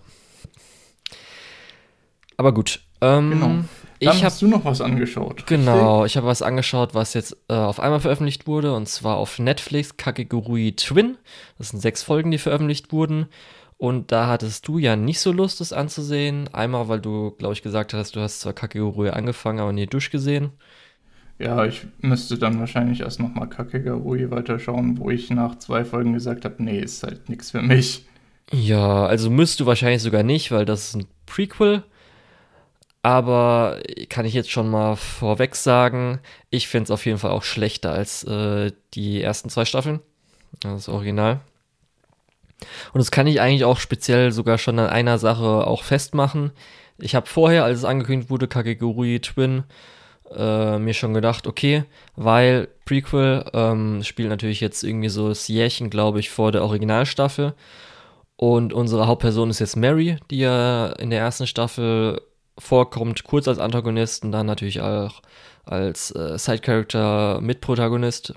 Aber gut. Ähm, Genau. Dann ich habe hast du noch was angeschaut. Genau, ich habe was angeschaut, was jetzt äh, auf einmal veröffentlicht wurde, und zwar auf Netflix Kakegurui Twin. Das sind sechs Folgen, die veröffentlicht wurden. Und da hattest du ja nicht so Lust, es anzusehen. Einmal, weil du, glaube ich, gesagt hast, du hast zwar Kakegurui angefangen, aber nie durchgesehen. Ja, ich müsste dann wahrscheinlich erst nochmal Kakegurui weiterschauen, wo ich nach zwei Folgen gesagt habe, nee, ist halt nichts für mich. Ja, also müsst du wahrscheinlich sogar nicht, weil das ist ein Prequel. Aber kann ich jetzt schon mal vorweg sagen, ich finde es auf jeden Fall auch schlechter als äh, die ersten zwei Staffeln. Das Original. Und das kann ich eigentlich auch speziell sogar schon an einer Sache auch festmachen. Ich habe vorher, als es angekündigt wurde, Kakegurui Twin, äh, mir schon gedacht, okay, weil Prequel ähm, spielt natürlich jetzt irgendwie so das Jährchen, glaube ich, vor der Originalstaffel. Und unsere Hauptperson ist jetzt Mary, die ja in der ersten Staffel vorkommt, kurz als Antagonist und dann natürlich auch als äh, Side-Character Mitprotagonist.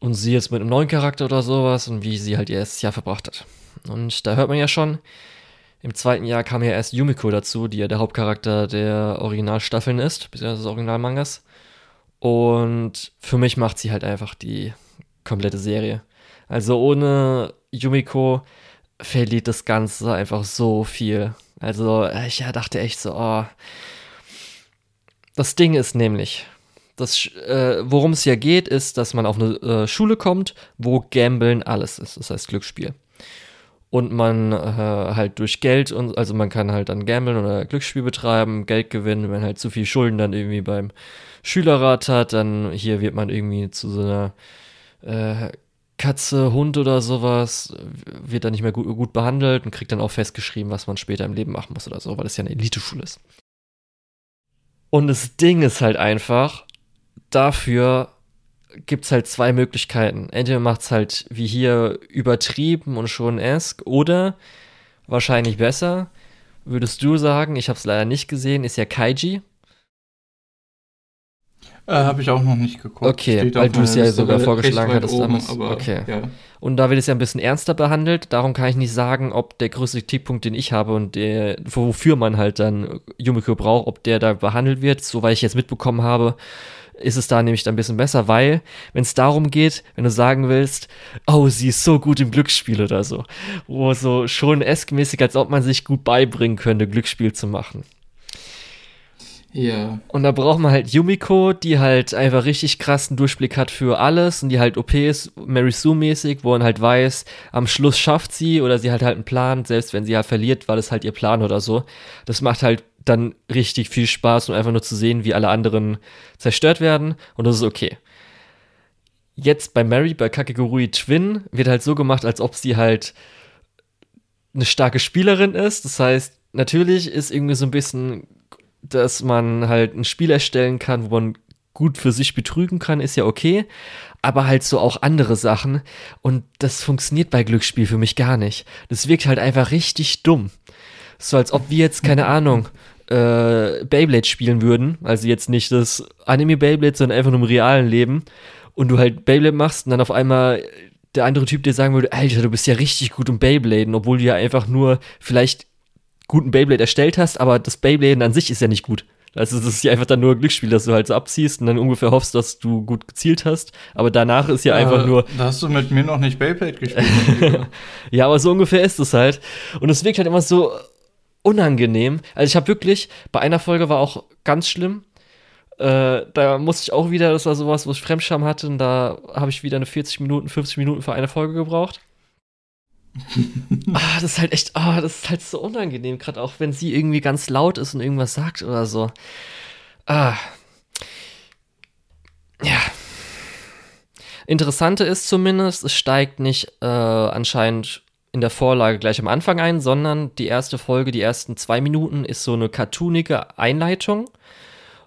Und sie jetzt mit einem neuen Charakter oder sowas und wie sie halt ihr erstes Jahr verbracht hat. Und da hört man ja schon, im zweiten Jahr kam ja erst Yumiko dazu, die ja der Hauptcharakter der Originalstaffeln ist, beziehungsweise des Originalmangas. Und für mich macht sie halt einfach die komplette Serie. Also ohne Yumiko verliert das Ganze einfach so viel. Also ich ja, dachte echt so, oh. Das Ding ist nämlich, das, äh, worum es ja geht, ist, dass man auf eine äh, Schule kommt, wo Gambeln alles ist. Das heißt Glücksspiel. Und man äh, halt durch Geld und also man kann halt dann gambeln oder Glücksspiel betreiben, Geld gewinnen, wenn man halt zu viel Schulden dann irgendwie beim Schülerrat hat, dann hier wird man irgendwie zu so einer äh, Katze, Hund oder sowas, wird dann nicht mehr gut, gut behandelt und kriegt dann auch festgeschrieben, was man später im Leben machen muss oder so, weil es ja eine Eliteschule ist. Und das Ding ist halt einfach, dafür gibt es halt zwei Möglichkeiten. Entweder macht es halt wie hier übertrieben und schon esk oder wahrscheinlich besser, würdest du sagen, ich habe es leider nicht gesehen, ist ja Kaiji. Äh, habe ich auch noch nicht geguckt. Okay, Steht weil du es ja sogar vorgeschlagen hattest oben, damals. Aber, Okay. Ja. Und da wird es ja ein bisschen ernster behandelt. Darum kann ich nicht sagen, ob der größte Kritikpunkt, den ich habe und der, wofür man halt dann Yumiko braucht, ob der da behandelt wird. Soweit ich jetzt mitbekommen habe, ist es da nämlich dann ein bisschen besser, weil, wenn es darum geht, wenn du sagen willst, oh, sie ist so gut im Glücksspiel oder so, wo so schon esk-mäßig, als ob man sich gut beibringen könnte, Glücksspiel zu machen. ja. Und da braucht man halt Yumiko, die halt einfach richtig krassen Durchblick hat für alles und die halt OP ist, Mary Sue-mäßig, wo man halt weiß, am Schluss schafft sie oder sie hat halt einen Plan, selbst wenn sie halt verliert, war das halt ihr Plan oder so. Das macht halt dann richtig viel Spaß und einfach nur zu sehen, wie alle anderen zerstört werden und das ist okay. Jetzt bei Mary, bei Kakegurui Twin, wird halt so gemacht, als ob sie halt eine starke Spielerin ist. Das heißt, natürlich ist irgendwie so ein bisschen dass man halt ein Spiel erstellen kann, wo man gut für sich betrügen kann, ist ja okay. Aber halt so auch andere Sachen. Und das funktioniert bei Glücksspiel für mich gar nicht. Das wirkt halt einfach richtig dumm. So als ob wir jetzt, keine Ahnung, äh, Beyblade spielen würden. Also jetzt nicht das Anime Beyblade, sondern einfach nur im realen Leben. Und du halt Beyblade machst und dann auf einmal der andere Typ dir sagen würde, Alter, du bist ja richtig gut im Beybladen, obwohl du ja einfach nur vielleicht guten Beyblade erstellt hast, aber das Beybladen an sich ist ja nicht gut. Also das ist ja einfach dann nur ein Glücksspiel, dass du halt so abziehst und dann ungefähr hoffst, dass du gut gezielt hast. Aber danach ist ja einfach Äh, nur, Da hast du mit mir noch nicht Beyblade gespielt. <laughs> ja, aber so ungefähr ist es halt. Und es wirkt halt immer so unangenehm. Also ich habe wirklich, bei einer Folge war auch ganz schlimm. Äh, da musste ich auch wieder, das war sowas, wo ich Fremdscham hatte und da habe ich wieder eine 40 Minuten, 50 Minuten für eine Folge gebraucht. <laughs> ah, das ist halt echt, ah, das ist halt so unangenehm, gerade auch wenn sie irgendwie ganz laut ist und irgendwas sagt oder so. Ah. Ja. Interessante ist zumindest, es steigt nicht äh, anscheinend in der Vorlage gleich am Anfang ein, sondern die erste Folge, die ersten zwei Minuten ist so eine cartoonige Einleitung,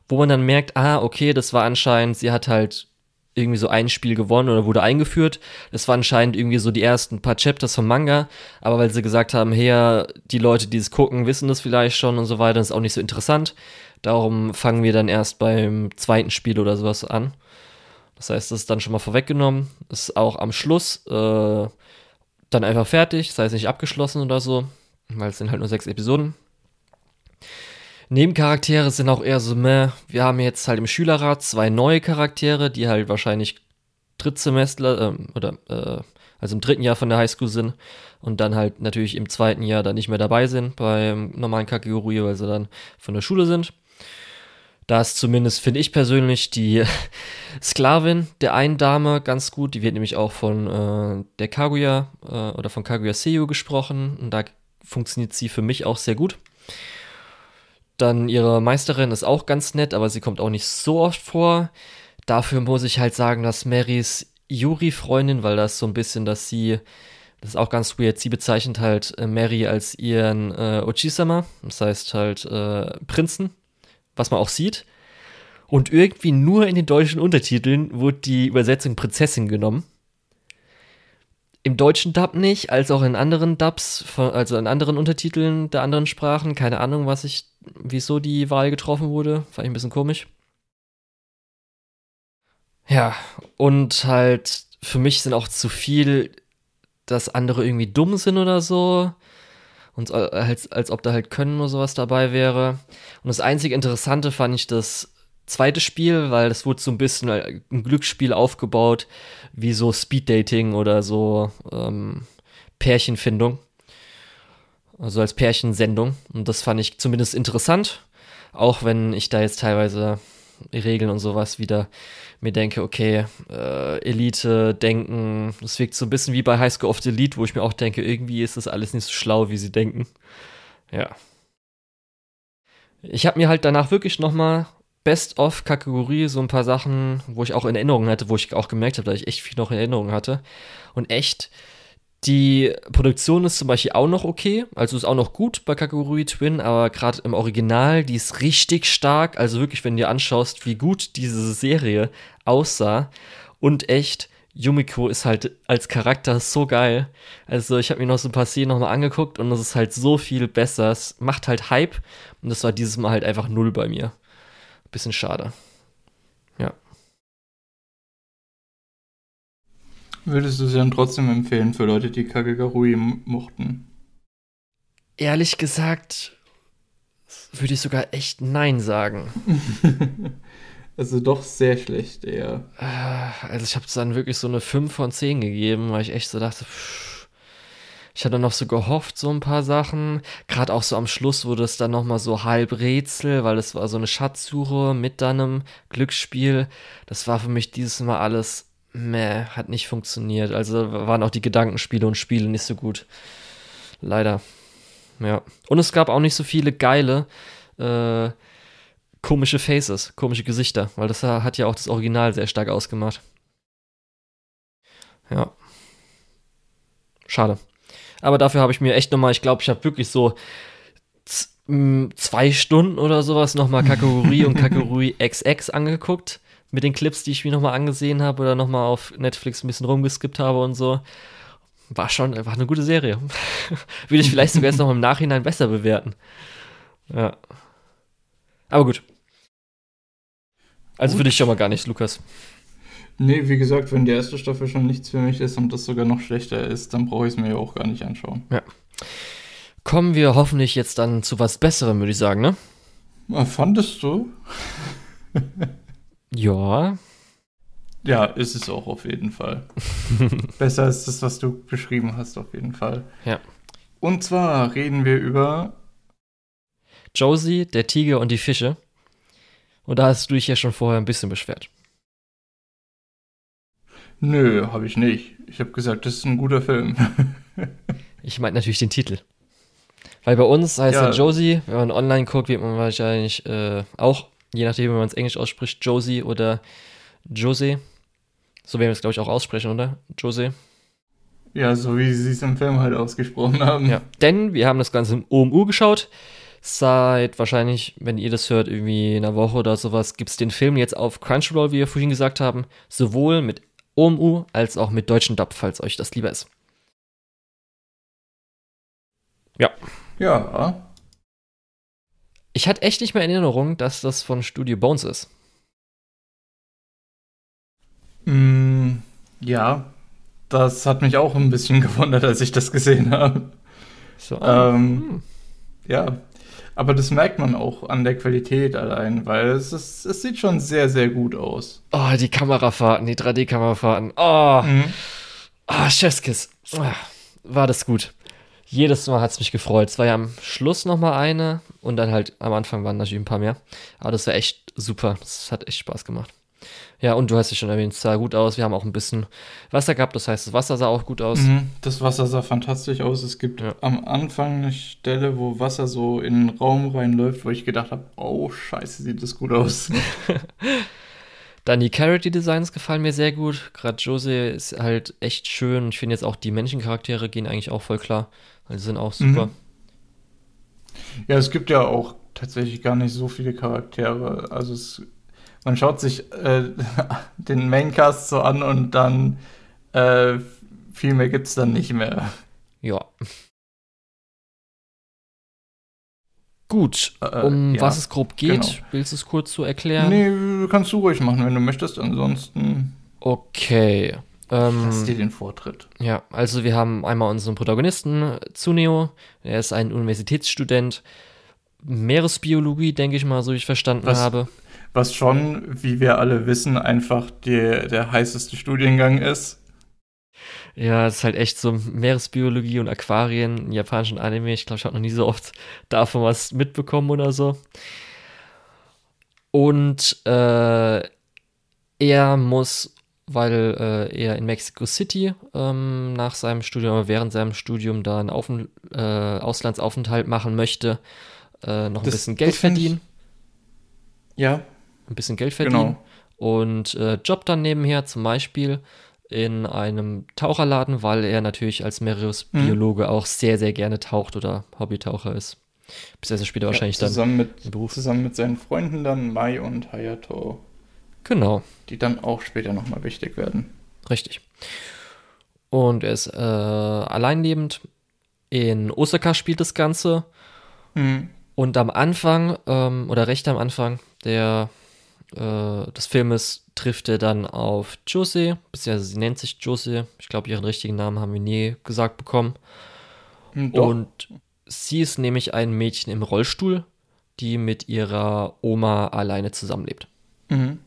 wo man dann merkt, ah, okay, das war anscheinend, sie hat halt irgendwie so ein Spiel gewonnen oder wurde eingeführt. Das war anscheinend irgendwie so die ersten paar Chapters vom Manga, aber weil sie gesagt haben, hey, die Leute, die es gucken, wissen das vielleicht schon und so weiter, ist auch nicht so interessant. Darum fangen wir dann erst beim zweiten Spiel oder sowas an. Das heißt, das ist dann schon mal vorweggenommen. Ist auch am Schluss äh, dann einfach fertig, das heißt nicht abgeschlossen oder so, weil es sind halt nur sechs Episoden. Nebencharaktere sind auch eher so, meh. Wir haben jetzt halt im Schülerrat zwei neue Charaktere, die halt wahrscheinlich Drittsemester äh, oder äh, also im dritten Jahr von der Highschool sind und dann halt natürlich im zweiten Jahr dann nicht mehr dabei sind beim normalen Kategorie, weil sie dann von der Schule sind. Da ist zumindest, finde ich persönlich, die <laughs> Sklavin der einen Dame ganz gut. Die wird nämlich auch von äh, der Kaguya äh, oder von Kaguya Seiyu gesprochen. Und da funktioniert sie für mich auch sehr gut. Dann ihre Meisterin ist auch ganz nett, aber sie kommt auch nicht so oft vor. Dafür muss ich halt sagen, dass Marys Yuri-Freundin, weil das so ein bisschen, dass sie, das ist auch ganz weird, sie bezeichnet halt äh, Mary als ihren äh, Ochisama, das heißt halt äh, Prinzen, was man auch sieht. Und irgendwie nur in den deutschen Untertiteln wurde die Übersetzung Prinzessin genommen. Im deutschen Dub nicht, als auch in anderen Dubs, also in anderen Untertiteln der anderen Sprachen. Keine Ahnung, was ich, wieso die Wahl getroffen wurde. Fand ich ein bisschen komisch. Ja, und halt für mich sind auch zu viel, dass andere irgendwie dumm sind oder so. Und als, als ob da halt Können oder sowas dabei wäre. Und das einzige Interessante fand ich das zweite Spiel, weil das wurde so ein bisschen ein Glücksspiel aufgebaut, wie so Speeddating oder so ähm, Pärchenfindung. Also als Pärchensendung. Und das fand ich zumindest interessant. Auch wenn ich da jetzt teilweise Regeln und sowas wieder mir denke, okay, äh, Elite denken, das wirkt so ein bisschen wie bei High School of the Elite, wo ich mir auch denke, irgendwie ist das alles nicht so schlau, wie sie denken. Ja. Ich habe mir halt danach wirklich nochmal Best-of-Kategorie so ein paar Sachen, wo ich auch in Erinnerung hatte, wo ich auch gemerkt habe, dass ich echt viel noch in Erinnerung hatte. Und echt, die Produktion ist zum Beispiel auch noch okay, also ist auch noch gut bei Kategorie Twin, aber gerade im Original, die ist richtig stark. Also wirklich, wenn du dir anschaust, wie gut diese Serie aussah und echt, Yumiko ist halt als Charakter so geil. Also ich habe mir noch so ein paar Szenen nochmal angeguckt und es ist halt so viel besser. Es macht halt Hype und das war dieses Mal halt einfach null bei mir bisschen schade. Würdest du sie dann trotzdem empfehlen für Leute, die Kagegurui mochten? Ehrlich gesagt, würde ich sogar echt Nein sagen. <laughs> also doch sehr schlecht eher. Äh, also ich habe es dann wirklich so eine 5 von 10 gegeben, weil ich echt so dachte, pff, ich hatte noch so gehofft, so ein paar Sachen. Gerade auch so am Schluss wurde es dann nochmal so halb Rätsel, weil es war so eine Schatzsuche mit einem Glücksspiel. Das war für mich dieses Mal alles, meh, hat nicht funktioniert. Also waren auch die Gedankenspiele und Spiele nicht so gut. Leider. Ja. Und es gab auch nicht so viele geile, äh, komische Faces, komische Gesichter, weil das hat ja auch das Original sehr stark ausgemacht. Ja. Schade. Aber dafür habe ich mir echt nochmal, ich glaube, ich habe wirklich so zwei Stunden oder sowas nochmal Kategorie und <laughs> Kategorie XX angeguckt. Mit den Clips, die ich mir nochmal angesehen habe oder nochmal auf Netflix ein bisschen rumgeskippt habe und so. War schon, war eine gute Serie. <laughs> Würde ich vielleicht sogar jetzt noch im Nachhinein besser bewerten. Ja. Aber gut. Also gut. für dich schon mal gar nicht, Lukas. Nee, wie gesagt, wenn die erste Staffel schon nichts für mich ist und das sogar noch schlechter ist, dann brauche ich es mir ja auch gar nicht anschauen. Ja. Kommen wir hoffentlich jetzt dann zu was Besserem, würde ich sagen, ne? Ah, fandest du? <laughs> ja. Ja, ist es auch auf jeden Fall. <laughs> Besser als das, was du beschrieben hast, auf jeden Fall. Ja. Und zwar reden wir über Josie, der Tiger und die Fische. Und da hast du dich ja schon vorher ein bisschen beschwert. Nö, habe ich nicht. Ich habe gesagt, das ist ein guter Film. <laughs> ich meine natürlich den Titel. Weil bei uns heißt ja. er Josie, wenn man online guckt, wird man wahrscheinlich äh, auch, je nachdem, wie man es Englisch ausspricht, Josie oder Jose. So werden wir es, glaube ich, auch aussprechen, oder? Jose. Ja, so wie sie es im Film halt ausgesprochen haben. Ja, denn wir haben das Ganze im OMU geschaut. Seit wahrscheinlich, wenn ihr das hört, irgendwie einer Woche oder sowas, gibt es den Film jetzt auf Crunchyroll, wie wir vorhin gesagt haben. Sowohl mit OMU als auch mit deutschen Dub, falls euch das lieber ist. Ja. Ja. Ich hatte echt nicht mehr in Erinnerung, dass das von Studio Bones ist. Mm, ja, das hat mich auch ein bisschen <laughs> gewundert, als ich das gesehen habe. So, ah, Ähm, hm. Ja, aber das merkt man auch an der Qualität allein, weil es, ist, es sieht schon sehr, sehr gut aus. Oh, die Kamerafahrten, die 3D-Kamerafahrten. Oh, Mhm. ah, Chefskiss. Ah, War das gut. Jedes Mal hat es mich gefreut. Es war ja am Schluss noch mal eine und dann halt am Anfang waren natürlich ein paar mehr. Aber das war echt super. Das hat echt Spaß gemacht. Ja, und du hast es schon erwähnt, es sah gut aus. Wir haben auch ein bisschen Wasser gehabt, das heißt, das Wasser sah auch gut aus. Mhm. Das Wasser sah fantastisch aus. Es gibt Ja. am Anfang eine Stelle, wo Wasser so in den Raum reinläuft, wo ich gedacht habe, oh scheiße, sieht das gut aus. <laughs> Dann die Character Designs gefallen mir sehr gut. Gerade Jose ist halt echt schön. Ich finde jetzt auch die Menschencharaktere gehen eigentlich auch voll klar. Also sind auch super. Mhm. Ja, es gibt ja auch tatsächlich gar nicht so viele Charaktere. Also es, man schaut sich äh, <laughs> den Maincast so an und dann äh, viel mehr gibt es dann nicht mehr. Ja. Gut, Äh, um ja, was es grob geht, genau. willst du es kurz so erklären? Nee, kannst du ruhig machen, wenn du möchtest. Ansonsten Okay. lass Ähm, dir den Vortritt. ja, also wir haben einmal unseren Protagonisten, Zuneo. Er ist ein Universitätsstudent. Meeresbiologie, denke ich mal, so wie ich verstanden Was- habe. Was schon, wie wir alle wissen, einfach der, der heißeste Studiengang ist. Ja, es ist halt echt so Meeresbiologie und Aquarien in japanischen Anime. Ich glaube, ich habe noch nie so oft <laughs> davon was mitbekommen oder so. Und äh, er muss, weil äh, er in Mexico City ähm, nach seinem Studium, aber während seinem Studium da einen Aufent äh, Auslandsaufenthalt machen möchte, äh, noch ein Das- bisschen Geld find ich- verdienen. Ja, ein bisschen Geld verdienen Genau. und äh, Job dann nebenher, zum Beispiel in einem Taucherladen, weil er natürlich als Meeresbiologe Mhm. auch sehr, sehr gerne taucht oder Hobbytaucher ist. Bis er später wahrscheinlich ja, dann zusammen im mit, Beruf. zusammen mit seinen Freunden dann Mai und Hayato, Genau, die dann auch später nochmal wichtig werden. richtig. Und er ist äh, alleinlebend. In Osaka spielt das Ganze. Mhm. Und am Anfang, ähm, oder recht am Anfang der, äh, des Filmes trifft er dann auf Jose, beziehungsweise sie nennt sich Jose. Ich glaube, ihren richtigen Namen haben wir nie gesagt bekommen. Hm, Doch. Und sie ist nämlich ein Mädchen im Rollstuhl, die mit ihrer Oma alleine zusammenlebt. Mhm.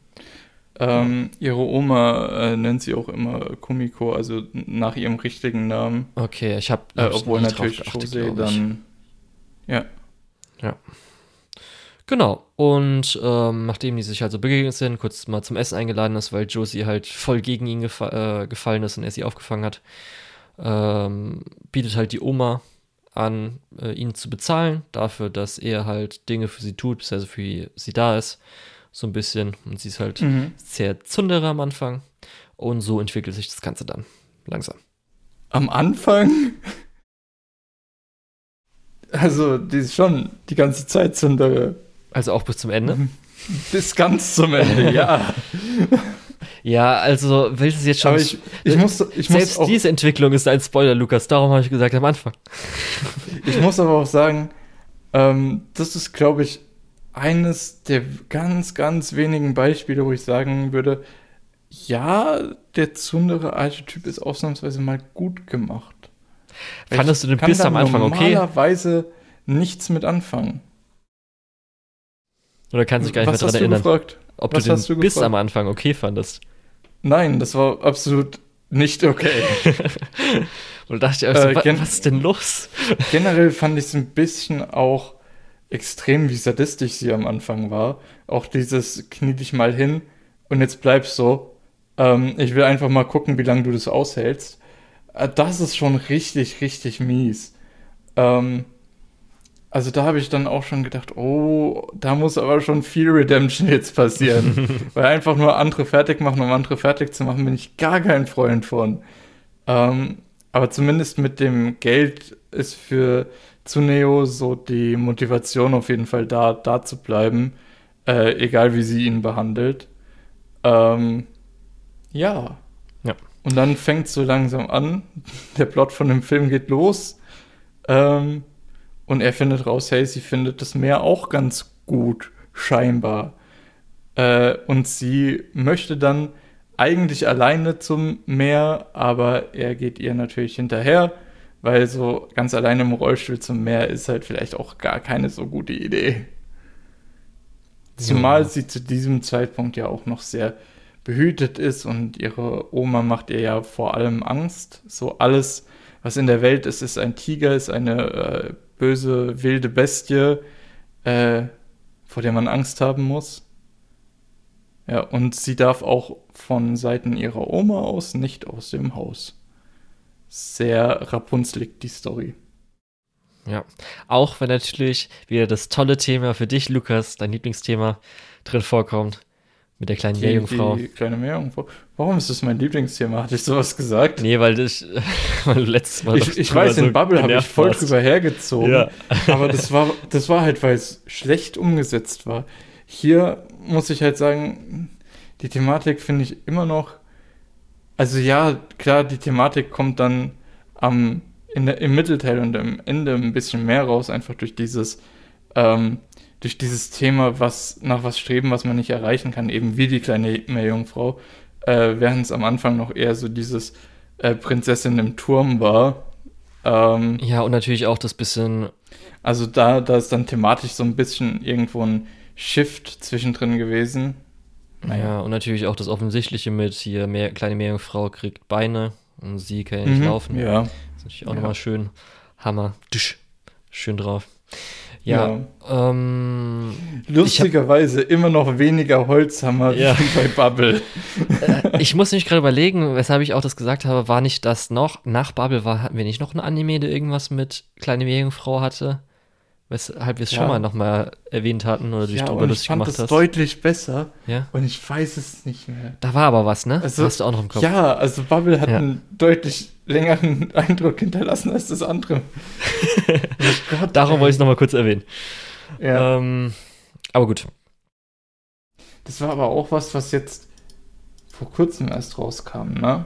Ähm, ihre Oma äh, nennt sie auch immer Kumiko, also nach ihrem richtigen Namen. Okay, ich habe Äh, obwohl natürlich Jose dann. Ja. Genau. Und ähm, nachdem die sich also begegnet sind, kurz mal zum Essen eingeladen ist, weil Josie halt voll gegen ihn gefa äh, gefallen ist und er sie aufgefangen hat, ähm, bietet halt die Oma an, äh, ihn zu bezahlen, dafür, dass er halt Dinge für sie tut, bis er für sie da ist. So ein bisschen. Und sie ist halt Mhm. sehr Zundere am Anfang. Und so entwickelt sich das Ganze dann langsam. Am Anfang. Also, die ist schon die ganze Zeit Zundere. Also auch bis zum Ende. Mhm. Bis ganz zum Ende, ja. <laughs> Ja, also willst du es jetzt schon. Aber ich, ich muss, ich muss Selbst auch, diese Entwicklung ist ein Spoiler, Lukas. Darum habe ich gesagt am Anfang. ich muss aber auch sagen, ähm, das ist, glaube ich, eines der ganz, ganz wenigen Beispiele, wo ich sagen würde, ja, der Zundere Archetyp ist ausnahmsweise mal gut gemacht. Fandest du den Biss da am Anfang okay? Normalerweise nichts mit anfangen. Oder kannst du dich gar nicht Was mehr daran erinnern, gefragt? ob was du hast den du gefragt? am Anfang okay fandest? Nein, das war absolut nicht okay. <laughs> Und da dachte ich, also, Äh, was ist denn los? Generell fand ich es ein bisschen auch extrem, wie sadistisch sie am Anfang war. Auch dieses knie dich mal hin und jetzt bleibst so. Ähm, ich will einfach mal gucken, wie lange du das aushältst. Äh, das ist schon richtig, richtig mies. Ähm, also da habe ich dann auch schon gedacht, oh, da muss aber schon viel Redemption jetzt passieren. <laughs> Weil einfach nur andere fertig machen, um andere fertig zu machen, bin ich gar kein Freund von. Ähm, aber zumindest mit dem Geld ist für Tsuneo so die Motivation auf jeden Fall da, da zu bleiben, äh, egal wie sie ihn behandelt. Ähm, ja. Ja. Und dann fängt es so langsam an. Der Plot von dem Film geht los. Ähm, und er findet raus, hey, sie findet das Meer auch ganz gut, scheinbar. Äh, und sie möchte dann eigentlich alleine zum Meer, aber er geht ihr natürlich hinterher, weil so ganz alleine im Rollstuhl zum Meer ist halt vielleicht auch gar keine so gute Idee. Zumal ja. sie zu diesem Zeitpunkt ja auch noch sehr behütet ist und ihre Oma macht ihr ja vor allem Angst. So alles, was in der Welt ist, ist ein Tiger, ist eine äh, böse, wilde Bestie, äh, vor der man Angst haben muss. Ja, und sie darf auch von Seiten ihrer Oma aus nicht aus dem Haus. Sehr rapunzelig die Story. Ja, auch wenn natürlich wieder das tolle Thema für dich, Lukas, dein Lieblingsthema, drin vorkommt. Mit der kleinen Meerjungfrau. Die kleine Meerjungfrau. Warum ist das mein Lieblingsthema? Hatte ich sowas gesagt? Nee, weil, ich, <laughs> weil du letztes Mal. Ich, ich weiß, so in Bubble habe ich voll warst. drüber hergezogen. Ja. <laughs> aber das war, das war halt, weil es schlecht umgesetzt war. Hier muss ich halt sagen, die Thematik finde ich immer noch. Also ja, klar, die Thematik kommt dann am, in der, im Mittelteil und am Ende ein bisschen mehr raus, einfach durch dieses ähm, durch dieses Thema, was nach was streben, was man nicht erreichen kann, eben wie die kleine Meerjungfrau, äh, während es am Anfang noch eher so dieses äh, Prinzessin im Turm war. Ähm, ja, und natürlich auch das bisschen. Also da, da ist dann thematisch so ein bisschen irgendwo ein Shift zwischendrin gewesen. Naja, ja, und natürlich auch das Offensichtliche mit hier, mehr, kleine Meerjungfrau kriegt Beine und sie kann ja nicht mhm, laufen. Ja. Das ist natürlich auch ja. nochmal schön. Hammer. Schön drauf. Ja. ja. Ähm, Lustigerweise hab, immer noch weniger Holzhammer ja. bei Bubble. Äh, ich muss nämlich gerade überlegen, weshalb ich auch das gesagt habe, war nicht das noch, nach Bubble war, hatten wir nicht noch ein Anime, der irgendwas mit kleine Meerjungfrau hatte? Weshalb wir es ja. schon mal nochmal erwähnt hatten oder dich ja, drüber lustig gemacht hast. Ich fand das deutlich besser. Ja. Und ich weiß es nicht mehr. Da war aber was, ne? Also, hast du auch noch im Kopf. Ja, also Bubble hat ja. einen deutlich längeren <laughs> Eindruck hinterlassen als das andere. oh <laughs> Gott, Darum wollte ich es nochmal kurz erwähnen. Ja. Ähm, aber gut. Das war aber auch was, was jetzt vor kurzem erst rauskam, ne?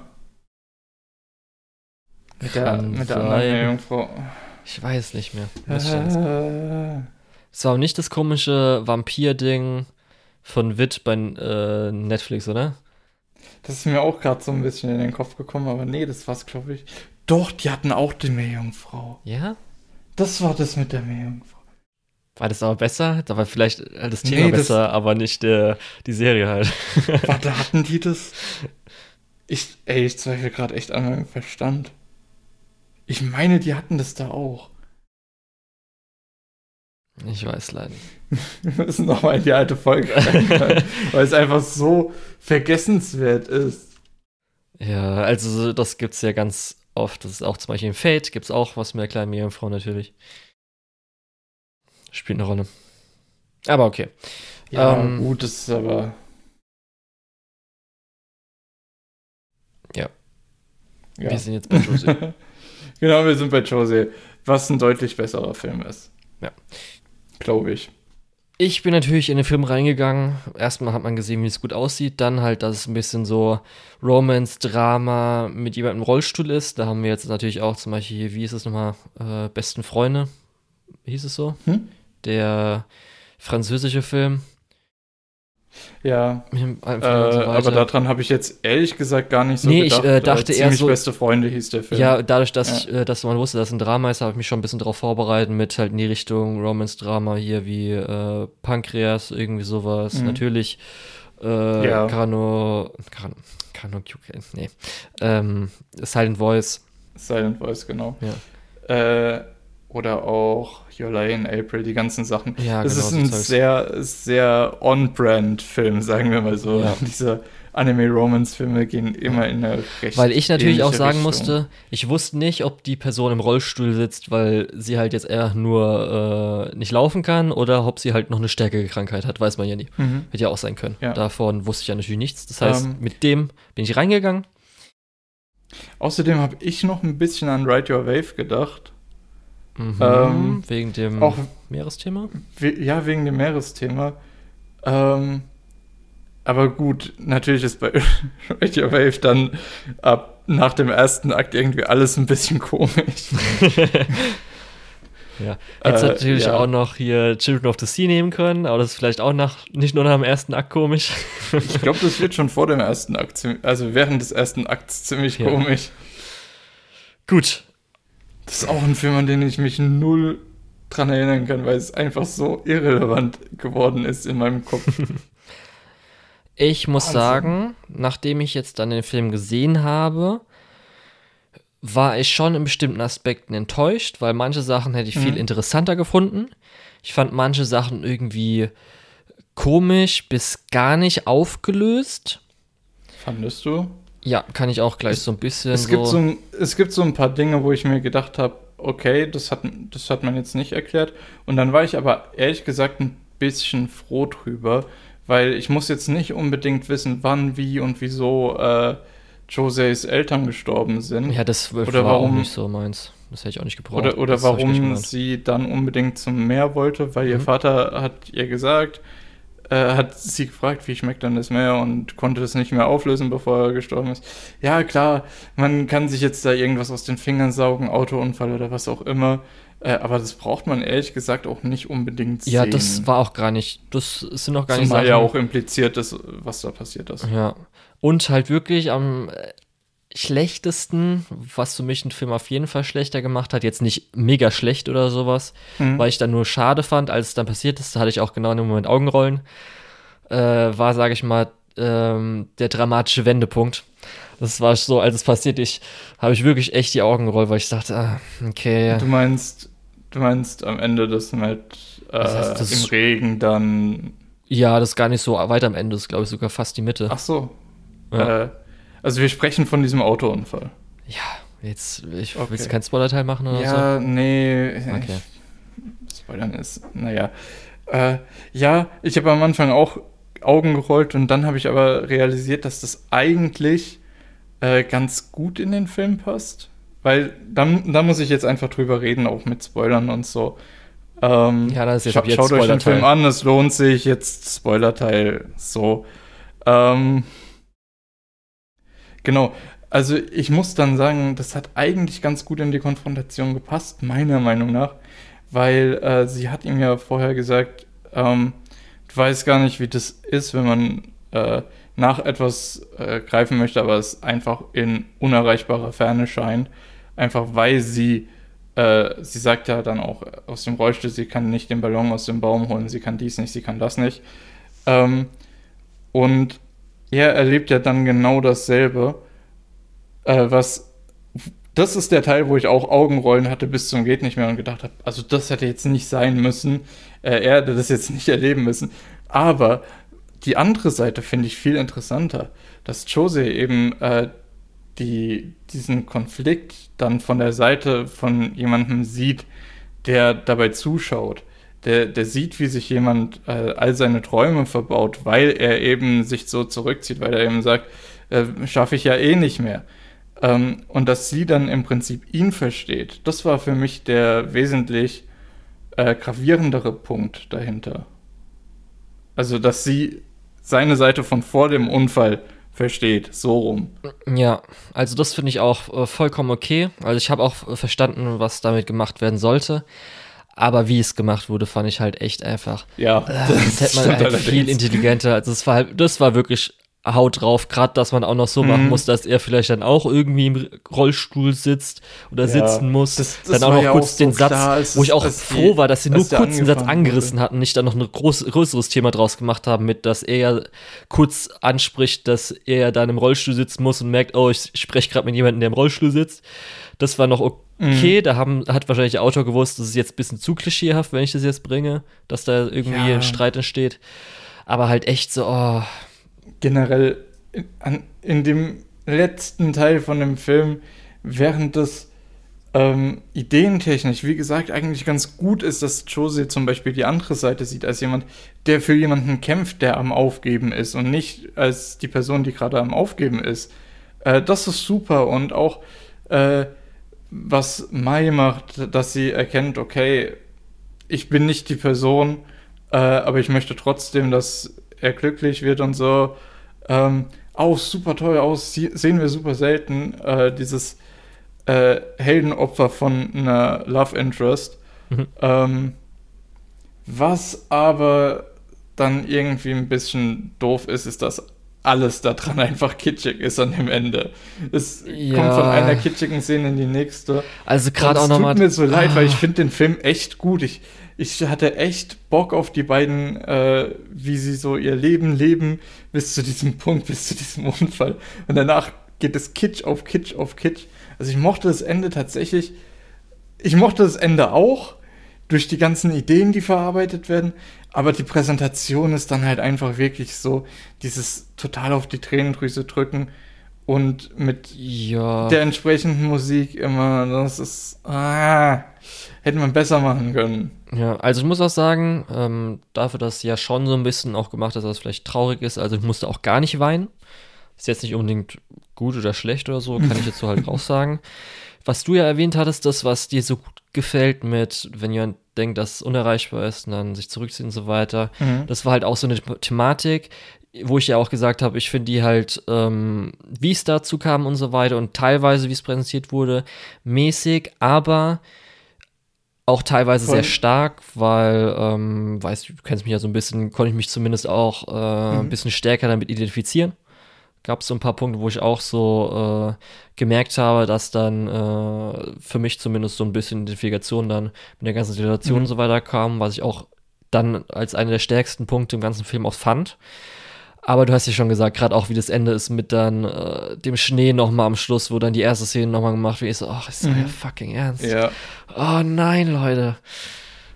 Mit der, mit der anderen Jungfrau. Ich weiß nicht mehr. Es war auch nicht das komische Vampir-Ding von Witt bei äh, Netflix, oder? Das ist mir auch gerade so ein bisschen in den Kopf gekommen, aber nee, das war's, glaube ich. Doch, die hatten auch die Meerjungfrau. Ja? Das war das mit der Meerjungfrau. War das aber besser? Da war vielleicht das Thema nee, besser, das, aber nicht der, die Serie halt. Warte, <laughs> hatten die das? Ich, ey, ich zweifle gerade echt an meinem Verstand. Ich meine, die hatten das da auch. Ich weiß leider. Wir müssen <laughs> nochmal in die alte Folge <laughs> rein, weil es einfach so vergessenswert ist. Ja, also das gibt es ja ganz oft. Das ist auch zum Beispiel im Fate, gibt es auch was mit der kleinen Meerjungfrau natürlich. Spielt eine Rolle. Aber okay. Ja, ähm, gut, das ist aber. Ja. ja. Wir sind jetzt bei Josie. <laughs> Genau, wir sind bei Jose, was ein deutlich besserer Film ist. Ja. Glaube ich. Ich bin natürlich in den Film reingegangen. Erstmal hat man gesehen, wie es gut aussieht. Dann halt, dass es ein bisschen so Romance-Drama mit jemandem im Rollstuhl ist. Da haben wir jetzt natürlich auch zum Beispiel hier, wie ist es nochmal, äh, Besten Freunde, hieß es so? Hm? Der französische Film. Ja, äh, aber daran habe ich jetzt ehrlich gesagt gar nicht so nee, gedacht. Nee, ich äh, dachte äh, eher so. beste Freunde hieß der Film. Ja, dadurch, dass, ja. ich, äh, dass man wusste, dass es ein Drama ist, habe ich mich schon ein bisschen darauf vorbereitet mit halt in die Richtung Romance-Drama hier wie äh, Pankreas, irgendwie sowas. Mhm. Natürlich äh, ja. Kano, Kano, Kano QK, nee. Ähm, Silent Voice. Silent Voice, genau. Ja. Äh, oder auch Your in April, die ganzen Sachen. Ja, das genau, ist ein so sehr, sehr on-brand-Film, sagen wir mal so. Ja. Diese Anime-Romance-Filme gehen immer in eine recht Weil ich natürlich auch sagen Richtung. musste, ich wusste nicht, ob die Person im Rollstuhl sitzt, weil sie halt jetzt eher nur äh, nicht laufen kann oder ob sie halt noch eine stärkere Krankheit hat, weiß man ja nie. Mhm. Hätte ja auch sein können. Ja. Davon wusste ich ja natürlich nichts. Das heißt, ähm. mit dem bin ich reingegangen Außerdem habe ich noch ein bisschen an Ride Your Wave gedacht. Mhm, ähm, wegen dem auch, Meeresthema? We ja, wegen dem Meeresthema. Ähm, aber gut, natürlich ist bei <laughs> Your Wave dann ab nach dem ersten Akt irgendwie alles ein bisschen komisch. <laughs> Ja, hättest äh, natürlich ja. auch noch hier Children of the Sea nehmen können, aber das ist vielleicht auch nach, nicht nur nach dem ersten Akt komisch. ich glaube, das wird schon vor dem ersten Akt, also während des ersten Akts ziemlich ja. komisch. Gut. Das ist auch ein Film, an den ich mich null dran erinnern kann, weil es einfach so irrelevant geworden ist in meinem Kopf. <laughs> ich muss Wahnsinn. sagen, nachdem ich jetzt dann den Film gesehen habe, war ich schon in bestimmten Aspekten enttäuscht, weil manche Sachen hätte ich mhm. viel interessanter gefunden. Ich fand manche Sachen irgendwie komisch bis gar nicht aufgelöst. Fandest du? Ja, kann ich auch gleich es, so ein bisschen. Es, so gibt so ein, es gibt so ein paar Dinge, wo ich mir gedacht habe, okay, das hat, das hat man jetzt nicht erklärt. Und dann war ich aber ehrlich gesagt ein bisschen froh drüber, weil ich muss jetzt nicht unbedingt wissen, wann, wie und wieso äh, Joseys Eltern gestorben sind. Ja, das oder war warum, auch nicht so meins. Das hätte ich auch nicht gebraucht. Oder, oder warum sie dann unbedingt zum Meer wollte, weil mhm. ihr Vater hat ihr gesagt, äh, hat sie gefragt, wie schmeckt dann das Meer und konnte das nicht mehr auflösen, bevor er gestorben ist. Ja, klar, man kann sich jetzt da irgendwas aus den Fingern saugen, Autounfall oder was auch immer. Äh, aber das braucht man ehrlich gesagt auch nicht unbedingt sehen. Ja, das war auch gar nicht, das sind auch gar Zumal nicht Zumal ja auch impliziert ist, was da passiert ist. Ja, und halt wirklich am schlechtesten, was für mich einen Film auf jeden Fall schlechter gemacht hat, jetzt nicht mega schlecht oder sowas, mhm. weil ich dann nur schade fand, als es dann passiert ist, da hatte ich auch genau in dem Moment Augenrollen, äh, war, sage ich mal, ähm, der dramatische Wendepunkt. Das war so, als es passiert, ich habe ich wirklich echt die Augen gerollt, weil ich dachte, ah, okay. Du meinst, du meinst am Ende das mit äh, das heißt, das im Regen dann. Ja, das ist gar nicht so weit am Ende, das ist glaube ich sogar fast die Mitte. Ach so, ja. Äh, also wir sprechen von diesem Autounfall. Ja, jetzt, ich okay. willst du keinen Spoiler-Teil machen oder ja, so? nee. Okay. Spoilern ist, naja. Äh, ja, ich habe am Anfang auch Augen gerollt und dann habe ich aber realisiert, dass das eigentlich äh, ganz gut in den Film passt. Weil dann, da muss ich jetzt einfach drüber reden, auch mit Spoilern und so. Ähm, ja, das ist jetzt, scha Schaut euch den Film an, es lohnt sich. Jetzt Spoiler-Teil so. Ähm, Genau. Also ich muss dann sagen, das hat eigentlich ganz gut in die Konfrontation gepasst, meiner Meinung nach, weil äh, sie hat ihm ja vorher gesagt, ähm, du weißt gar nicht, wie das ist, wenn man äh, nach etwas äh, greifen möchte, aber es einfach in unerreichbarer Ferne scheint, einfach weil sie, äh, sie sagt ja dann auch aus dem Rollstuhl, sie kann nicht den Ballon aus dem Baum holen, sie kann dies nicht, sie kann das nicht. Ähm, und er erlebt ja dann genau dasselbe. Äh, was das ist der Teil, wo ich auch Augenrollen hatte bis zum geht nicht mehr und gedacht habe, also das hätte jetzt nicht sein müssen. Äh, er hätte das jetzt nicht <laughs> erleben müssen. Aber die andere Seite finde ich viel interessanter, dass Jose eben äh, die, diesen Konflikt dann von der Seite von jemandem sieht, der dabei zuschaut der, der sieht, wie sich jemand äh, all seine Träume verbaut, weil er eben sich so zurückzieht, weil er eben sagt, äh, schaffe ich ja eh nicht mehr. Ähm, und dass sie dann im Prinzip ihn versteht, das war für mich der wesentlich äh, gravierendere Punkt dahinter. Also, dass sie seine Seite von vor dem Unfall versteht, so rum. Ja, also das finde ich auch äh, vollkommen okay. Also ich habe auch äh, verstanden, was damit gemacht werden sollte. Aber wie es gemacht wurde, fand ich halt echt einfach. Ja, äh, das, das hätte man halt viel intelligenter. Also das war halt, das war wirklich Haut drauf, gerade dass man auch noch so mhm. machen muss, dass er vielleicht dann auch irgendwie im Rollstuhl sitzt oder ja, sitzen muss. Das, das dann auch noch ja kurz auch den so Satz, wo ich auch froh die, war, dass sie nur kurz den Satz angerissen wurde. hatten, nicht dann noch ein groß, größeres Thema draus gemacht haben, mit dass er ja kurz anspricht, dass er ja dann im Rollstuhl sitzen muss und merkt, oh, ich spreche gerade mit jemandem, der im Rollstuhl sitzt. Das war noch okay. Mhm. Da haben, hat wahrscheinlich der Autor gewusst, das ist jetzt ein bisschen zu klischeehaft, wenn ich das jetzt bringe, dass da irgendwie ja. ein Streit entsteht. Aber halt echt so, oh. Generell in, an, in dem letzten Teil von dem Film, während das ähm, ideentechnisch, wie gesagt, eigentlich ganz gut ist, dass Jose zum Beispiel die andere Seite sieht, als jemand, der für jemanden kämpft, der am Aufgeben ist und nicht als die Person, die gerade am Aufgeben ist Äh, das ist super und auch äh, was Mai macht, dass sie erkennt, okay, ich bin nicht die Person, äh, aber ich möchte trotzdem, dass er glücklich wird und so. Ähm, auch super toll aus, sehen wir super selten, äh, dieses äh, Heldenopfer von einer Love Interest. Mhm. Ähm, was aber dann irgendwie ein bisschen doof ist, ist, dass alles daran <laughs> einfach kitschig ist an dem Ende. Es ja. kommt von einer kitschigen Szene in die nächste. Also gerade auch nochmal. Es tut mir so leid, ah. weil ich finde den Film echt gut. Ich, ich hatte echt Bock auf die beiden, äh, wie sie so ihr Leben leben, bis zu diesem <laughs> Punkt, bis zu diesem Unfall. Und danach geht es Kitsch auf Kitsch auf Kitsch. Also ich mochte das Ende tatsächlich. Ich mochte das Ende auch durch die ganzen Ideen, die verarbeitet werden. Aber die Präsentation ist dann halt einfach wirklich so dieses total auf die Tränendrüse drücken und mit ja. der entsprechenden Musik immer, das ist, ah, hätte man besser machen können. Ja, also ich muss auch sagen, ähm, dafür, dass ja schon so ein bisschen auch gemacht ist, dass es vielleicht traurig ist, also ich musste auch gar nicht weinen. Ist jetzt nicht unbedingt gut oder schlecht oder so, kann ich jetzt so halt <laughs> raus sagen. Was du ja erwähnt hattest, das, was dir so gut gefällt mit, wenn jemand denkt, dass es unerreichbar ist und dann sich zurückzieht und so weiter. Mhm. Das war halt auch so eine Thematik, wo ich ja auch gesagt habe, ich finde die halt, ähm, wie es dazu kam und so weiter und teilweise, wie es präsentiert wurde, mäßig, aber auch teilweise Voll. sehr stark, weil, ähm, weißt du, du kennst mich ja so ein bisschen, konnte ich mich zumindest auch äh, mhm. ein bisschen stärker damit identifizieren gab es so ein paar Punkte, wo ich auch so äh, gemerkt habe, dass dann äh, für mich zumindest so ein bisschen Identifikation dann mit der ganzen Situation mhm. und so weiter kam, was ich auch dann als einer der stärksten Punkte im ganzen Film auch fand. Aber du hast ja schon gesagt, gerade auch wie das Ende ist mit dann äh, dem Schnee nochmal am Schluss, wo dann die erste Szene nochmal gemacht wird. Ich so, ach, ist mhm. ja fucking ernst. Ja. Oh nein, Leute.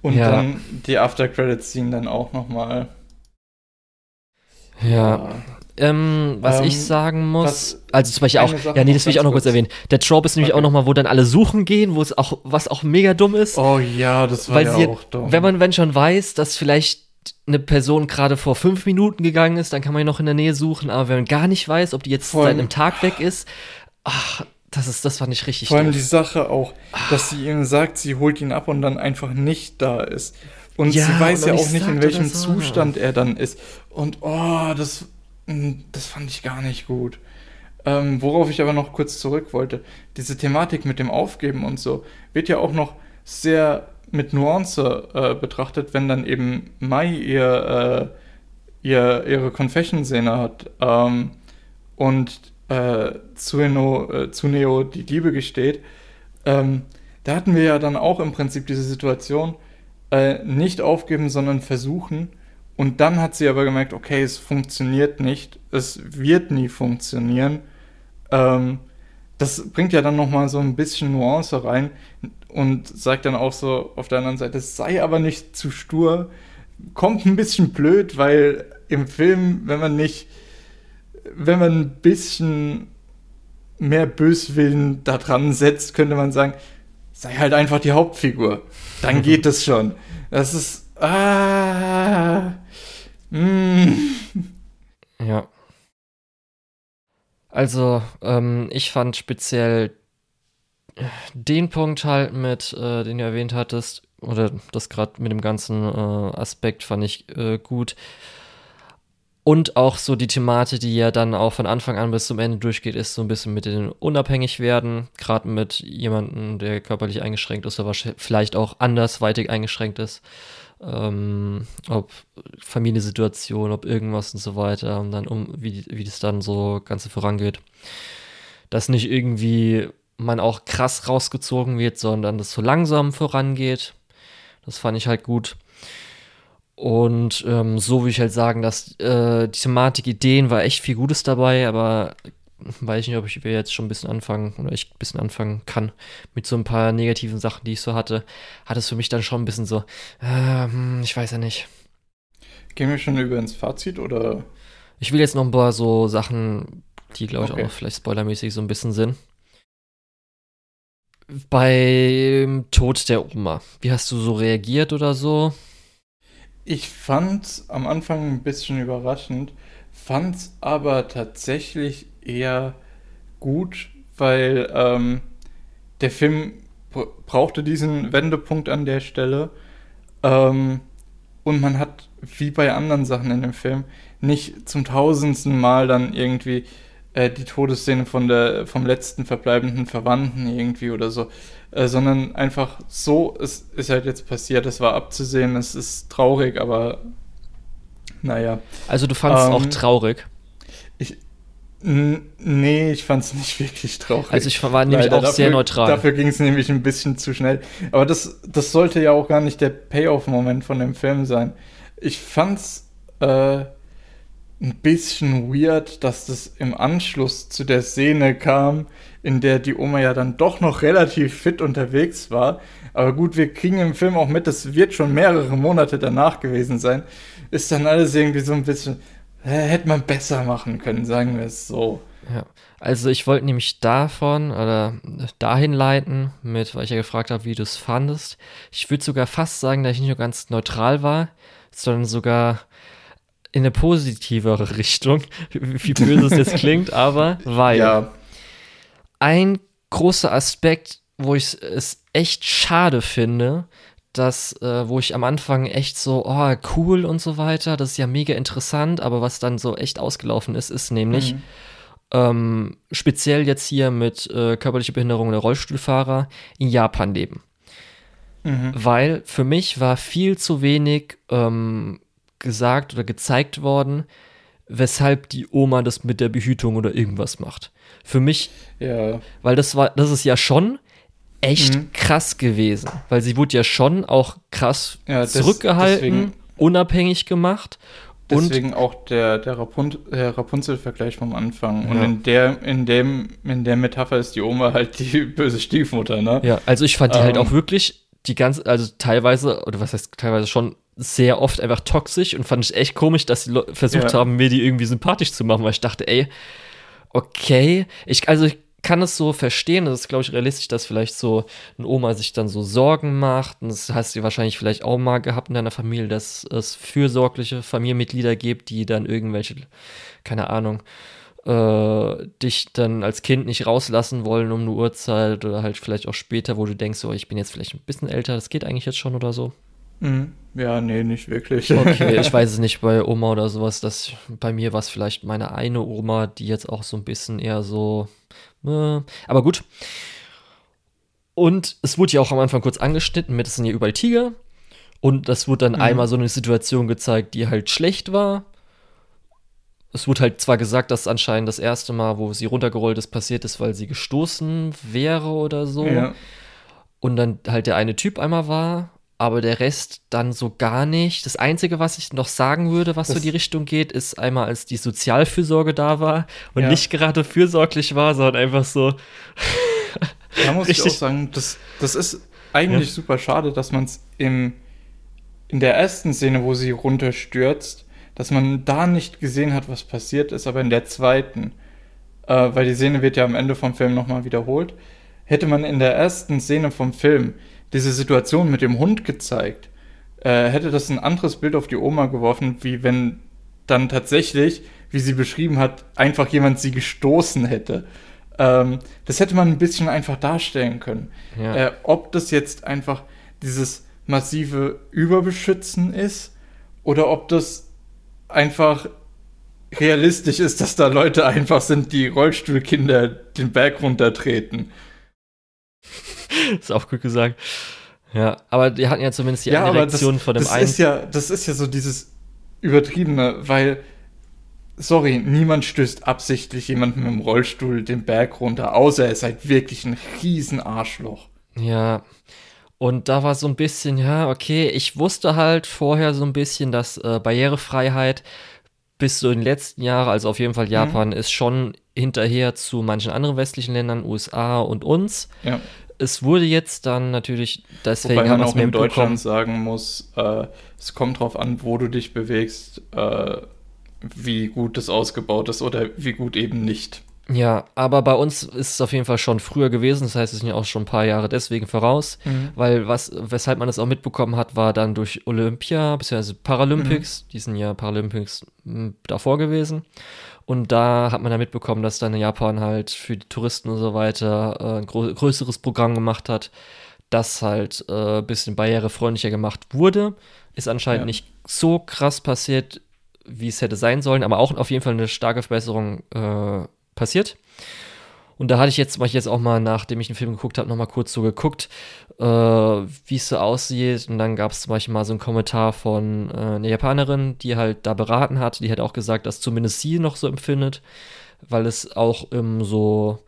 Und ja. dann die After-Credits-Scene dann auch nochmal. Ja. ja. Ähm, was ähm, ich sagen muss, also zum Beispiel auch, ja, nee, das will ich auch noch kurz erwähnen. Der Trope ist nämlich okay. auch nochmal, wo dann alle suchen gehen, wo es auch, was auch mega dumm ist. Oh ja, das war ja auch dumm. Wenn man, wenn schon weiß, dass vielleicht eine Person gerade vor fünf Minuten gegangen ist, dann kann man ja noch in der Nähe suchen, aber wenn man gar nicht weiß, ob die jetzt seit einem Tag weg ist, ach, das ist, das fand ich richtig Vor allem die Sache auch, dass sie ihm sagt, sie holt ihn ab und dann einfach nicht da ist. Und ja, sie weiß ja auch nicht, in welchem so. Zustand er dann ist. Und oh, das das fand ich gar nicht gut. Ähm, worauf ich aber noch kurz zurück wollte, diese Thematik mit dem Aufgeben und so wird ja auch noch sehr mit Nuance äh, betrachtet, wenn dann eben Mai ihr, äh, ihr ihre Confession-Szene hat ähm, und äh, Tsuneo, äh, Tsuneo die Liebe gesteht. Ähm, da hatten wir ja dann auch im Prinzip diese Situation, äh, nicht aufgeben, sondern versuchen. Und dann hat sie aber gemerkt, okay, es funktioniert nicht, es wird nie funktionieren. Ähm, das bringt ja dann nochmal so ein bisschen Nuance rein und sagt dann auch so auf der anderen Seite, es sei aber nicht zu stur. Kommt ein bisschen blöd, weil im Film, wenn man nicht, wenn man ein bisschen mehr Böswillen da dran setzt, könnte man sagen, sei halt einfach die Hauptfigur. Dann geht <laughs> es schon. Das ist, ah, Mm. <laughs> Ja. Also, ähm, ich fand speziell den Punkt halt mit, äh, den du erwähnt hattest, oder das gerade mit dem ganzen äh, Aspekt fand ich äh, gut. Und auch so die Thematik, die ja dann auch von Anfang an bis zum Ende durchgeht, ist so ein bisschen mit den unabhängig werden. Gerade mit jemandem, der körperlich eingeschränkt ist oder vielleicht auch andersweitig eingeschränkt ist ähm, ob Familiensituation, ob irgendwas und so weiter und dann um, wie, wie das dann so Ganze vorangeht. Dass nicht irgendwie man auch krass rausgezogen wird, sondern das so langsam vorangeht. Das fand ich halt gut. Und ähm, so würde ich halt sagen, dass äh, die Thematik, Ideen war echt viel Gutes dabei, aber weiß ich nicht, ob ich jetzt schon ein bisschen anfangen oder ich ein bisschen anfangen kann mit so ein paar negativen Sachen, die ich so hatte, hat es für mich dann schon ein bisschen so, äh, ich weiß ja nicht. Gehen wir schon über ins Fazit oder? Ich will jetzt noch ein paar so Sachen, die glaube ich okay. auch vielleicht spoilermäßig so ein bisschen sind. Beim Tod der Oma, wie hast du so reagiert oder so? Ich fand am Anfang ein bisschen überraschend, fand es aber tatsächlich eher gut, weil ähm, der Film brauchte diesen Wendepunkt an der Stelle. Ähm, und man hat, wie bei anderen Sachen in dem Film, nicht zum tausendsten Mal dann irgendwie äh, die Todesszene von der, vom letzten verbleibenden Verwandten irgendwie oder so, äh, sondern einfach so, es ist halt jetzt passiert, es war abzusehen, es ist traurig, aber naja. Also du fandest ähm, auch traurig? Ich, Nee, ich fand es nicht <laughs> wirklich traurig. Also ich war nämlich Leider. auch dafür, sehr neutral. Dafür ging es nämlich ein bisschen zu schnell. Aber das, das sollte ja auch gar nicht der Payoff-Moment von dem Film sein. Ich fand's äh, ein bisschen weird, dass das im Anschluss zu der Szene kam, in der die Oma ja dann doch noch relativ fit unterwegs war. Aber gut, wir kriegen im Film auch mit, das wird schon mehrere Monate danach gewesen sein. Ist dann alles irgendwie so ein bisschen, hätte man besser machen können, sagen wir es so. Ja, also ich wollte nämlich davon oder dahin leiten, mit, weil ich ja gefragt habe, wie du es fandest. Ich würde sogar fast sagen, dass ich nicht nur ganz neutral war, sondern sogar in eine positivere <laughs> Richtung, wie böse es jetzt klingt, aber weil ja. ein großer Aspekt, wo ich es echt schade finde, dass, äh, wo ich am Anfang echt so, oh, cool und so weiter, das ist ja mega interessant, aber was dann so echt ausgelaufen ist, ist nämlich, mhm. ähm, speziell jetzt hier mit äh, körperlicher Behinderung der Rollstuhlfahrer in Japan leben. Mhm. Weil für mich war viel zu wenig ähm, gesagt oder gezeigt worden, weshalb die Oma das mit der Behütung oder irgendwas macht. Für mich, ja. weil das war, das ist ja schon echt mhm. krass gewesen, weil sie wurde ja schon auch krass ja, das, zurückgehalten, deswegen, unabhängig gemacht. Deswegen auch der, der, Rapun der Rapunzel-Vergleich vom Anfang. Ja. Und in der, in, dem, in der Metapher ist die Oma halt die <laughs> böse Stiefmutter, ne? Ja, also ich fand die halt ähm, halt auch wirklich die ganze, also teilweise, oder was heißt teilweise schon sehr oft einfach toxisch und fand ich echt komisch, dass sie versucht ja. haben, mir die irgendwie sympathisch zu machen, weil ich dachte, ey, okay, ich, also ich kann es so verstehen, das ist, glaube ich, realistisch, dass vielleicht so eine Oma sich dann so Sorgen macht. Und das hast du wahrscheinlich vielleicht auch mal gehabt in deiner Familie, dass es fürsorgliche Familienmitglieder gibt, die dann irgendwelche, keine Ahnung, äh, dich dann als Kind nicht rauslassen wollen um eine Uhrzeit oder halt vielleicht auch später, wo du denkst, so, ich bin jetzt vielleicht ein bisschen älter, das geht eigentlich jetzt schon oder so. Mhm. Ja, nee, nicht wirklich. Okay, <laughs> ich weiß es nicht bei Oma oder sowas. Das, bei mir war es vielleicht meine eine Oma, die jetzt auch so ein bisschen eher so. Äh, aber gut. Und es wurde ja auch am Anfang kurz angeschnitten mit, es sind ja überall Tiger. Und das wurde dann mhm. einmal so eine Situation gezeigt, die halt schlecht war. Es wurde halt zwar gesagt, dass anscheinend das erste Mal, wo sie runtergerollt ist, passiert ist, weil sie gestoßen wäre oder so. Ja. Und dann halt der eine Typ einmal war aber der Rest dann so gar nicht. Das Einzige, was ich noch sagen würde, was das so die Richtung geht, ist einmal, als die Sozialfürsorge da war und ja. nicht gerade fürsorglich war, sondern einfach so. <laughs> da muss ich auch sagen, das, das ist eigentlich ja. super schade, dass man es in der ersten Szene, wo sie runterstürzt, dass man da nicht gesehen hat, was passiert ist, aber in der zweiten, äh, weil die Szene wird ja am Ende vom Film nochmal wiederholt, hätte man in der ersten Szene vom Film diese Situation mit dem Hund gezeigt, äh, hätte das ein anderes Bild auf die Oma geworfen, wie wenn dann tatsächlich, wie sie beschrieben hat, einfach jemand sie gestoßen hätte. Ähm, das hätte man ein bisschen einfach darstellen können. Ja. Äh, ob das jetzt einfach dieses massive Überbeschützen ist oder ob das einfach realistisch ist, dass da Leute einfach sind, die Rollstuhlkinder den Berg runtertreten. <laughs> ist auch gut gesagt. Ja, aber die hatten ja zumindest die ja, eine Reaktion das, von dem das einen. Ist ja, das ist ja so dieses Übertriebene, weil, sorry, niemand stößt absichtlich jemanden mit dem Rollstuhl den Berg runter, außer er ist halt wirklich ein riesen Arschloch. Ja, und da war so ein bisschen, ja, okay, ich wusste halt vorher so ein bisschen, dass äh, Barrierefreiheit bis so in den letzten Jahren, also auf jeden Fall Japan, mhm. ist schon hinterher zu manchen anderen westlichen Ländern, USA und uns. Ja es wurde jetzt dann natürlich, deswegen Wobei man auch in Deutschland sagen muss, äh, es kommt drauf an, wo du dich bewegst, äh, wie gut das ausgebaut ist oder wie gut eben nicht. Ja, aber bei uns ist es auf jeden Fall schon früher gewesen, das heißt, es sind ja auch schon ein paar Jahre deswegen voraus, mhm. weil was, weshalb man das auch mitbekommen hat, war dann durch Olympia, beziehungsweise Paralympics, mhm. die sind ja Paralympics hm, davor gewesen. Und da hat man dann mitbekommen, dass dann Japan halt für die Touristen und so weiter äh, ein größeres Programm gemacht hat, das halt äh, ein bisschen barrierefreundlicher gemacht wurde. Ist anscheinend ja. nicht so krass passiert, wie es hätte sein sollen, aber auch auf jeden Fall eine starke Verbesserung äh, passiert. Und da hatte ich jetzt, weil ich jetzt auch mal, nachdem ich den Film geguckt habe, nochmal kurz so geguckt, äh, wie es so aussieht. Und dann gab es zum Beispiel mal so einen Kommentar von äh, einer Japanerin, die halt da beraten hat. Die hat auch gesagt, dass zumindest sie noch so empfindet, weil es auch im so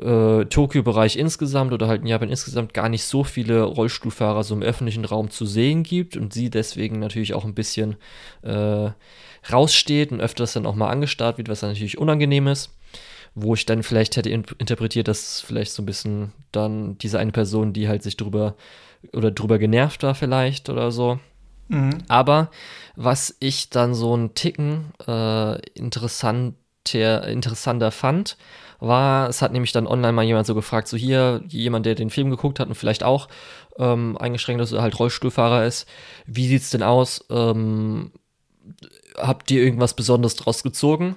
äh, Tokio-Bereich insgesamt oder halt in Japan insgesamt gar nicht so viele Rollstuhlfahrer so im öffentlichen Raum zu sehen gibt und sie deswegen natürlich auch ein bisschen äh, raussteht und öfters dann auch mal angestarrt wird, was dann natürlich unangenehm ist wo ich dann vielleicht hätte in interpretiert, dass vielleicht so ein bisschen dann diese eine Person, die halt sich drüber oder drüber genervt war vielleicht oder so. Mhm. Aber was ich dann so einen Ticken äh, interessanter, interessanter fand, war, es hat nämlich dann online mal jemand so gefragt, so hier, jemand, der den Film geguckt hat und vielleicht auch ähm, eingeschränkt ist, halt Rollstuhlfahrer ist, wie sieht's denn aus? Ähm, habt ihr irgendwas Besonderes draus gezogen?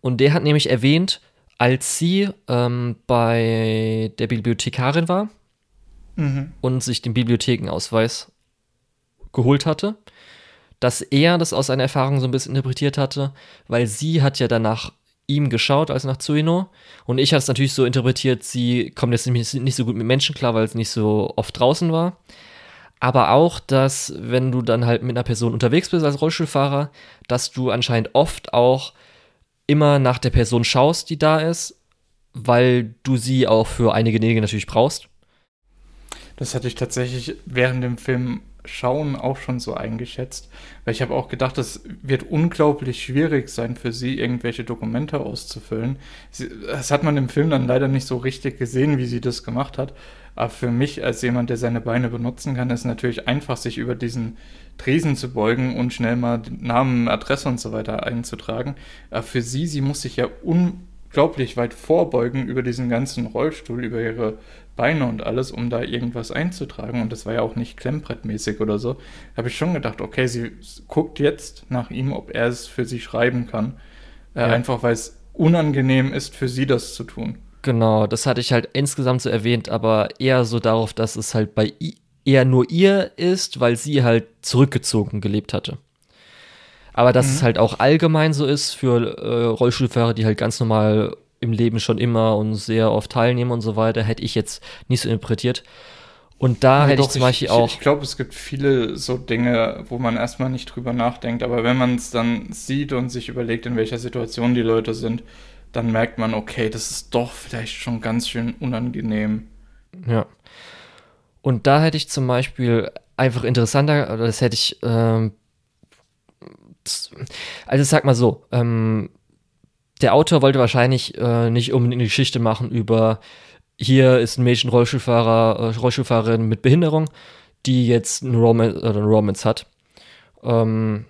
Und der hat nämlich erwähnt, als sie ähm, bei der Bibliothekarin war mhm. und sich den Bibliothekenausweis geholt hatte, dass er das aus seiner Erfahrung so ein bisschen interpretiert hatte, weil sie hat ja danach ihm geschaut als nach Tsuino und ich habe es natürlich so interpretiert, sie kommt jetzt nicht, nicht so gut mit Menschen klar, weil es nicht so oft draußen war. Aber auch, dass wenn du dann halt mit einer Person unterwegs bist als Rollstuhlfahrer, dass du anscheinend oft auch immer nach der Person schaust, die da ist, weil du sie auch für einige Dinge natürlich brauchst. Das hatte ich tatsächlich während dem Film schauen auch schon so eingeschätzt, weil ich habe auch gedacht, es wird unglaublich schwierig sein für sie, irgendwelche Dokumente auszufüllen. Sie, das hat man im Film dann leider nicht so richtig gesehen, wie sie das gemacht hat. Aber für mich als jemand, der seine Beine benutzen kann, ist natürlich einfach, sich über diesen Tresen zu beugen und schnell mal Namen, Adresse und so weiter einzutragen. Aber für sie, sie muss sich ja unglaublich weit vorbeugen über diesen ganzen Rollstuhl, über ihre Beine und alles, um da irgendwas einzutragen. Und das war ja auch nicht klemmbrettmäßig oder so. Habe ich schon gedacht, okay, sie guckt jetzt nach ihm, ob er es für sie schreiben kann. Äh, ja. Einfach weil es unangenehm ist, für sie das zu tun. Genau, das hatte ich halt insgesamt so erwähnt, aber eher so darauf, dass es halt bei eher nur ihr ist, weil sie halt zurückgezogen gelebt hatte. Aber dass mhm. es halt auch allgemein so ist für äh, Rollstuhlfahrer, die halt ganz normal im Leben schon immer und sehr oft teilnehmen und so weiter, hätte ich jetzt nicht so interpretiert. Und da ja, hätte doch, ich zum Beispiel ich, auch. Ich glaube, es gibt viele so Dinge, wo man erstmal nicht drüber nachdenkt, aber wenn man es dann sieht und sich überlegt, in welcher Situation die Leute sind, dann merkt man, okay, das ist doch vielleicht schon ganz schön unangenehm. Ja. Und da hätte ich zum Beispiel einfach interessanter, oder das hätte ich, ähm, also sag mal so, ähm, der Autor wollte wahrscheinlich äh, nicht unbedingt eine Geschichte machen über hier ist ein Mädchen Rollstuhlfahrer, äh, Rollstuhlfahrerin mit Behinderung, die jetzt einen Romance, äh, einen Romance hat. Ähm,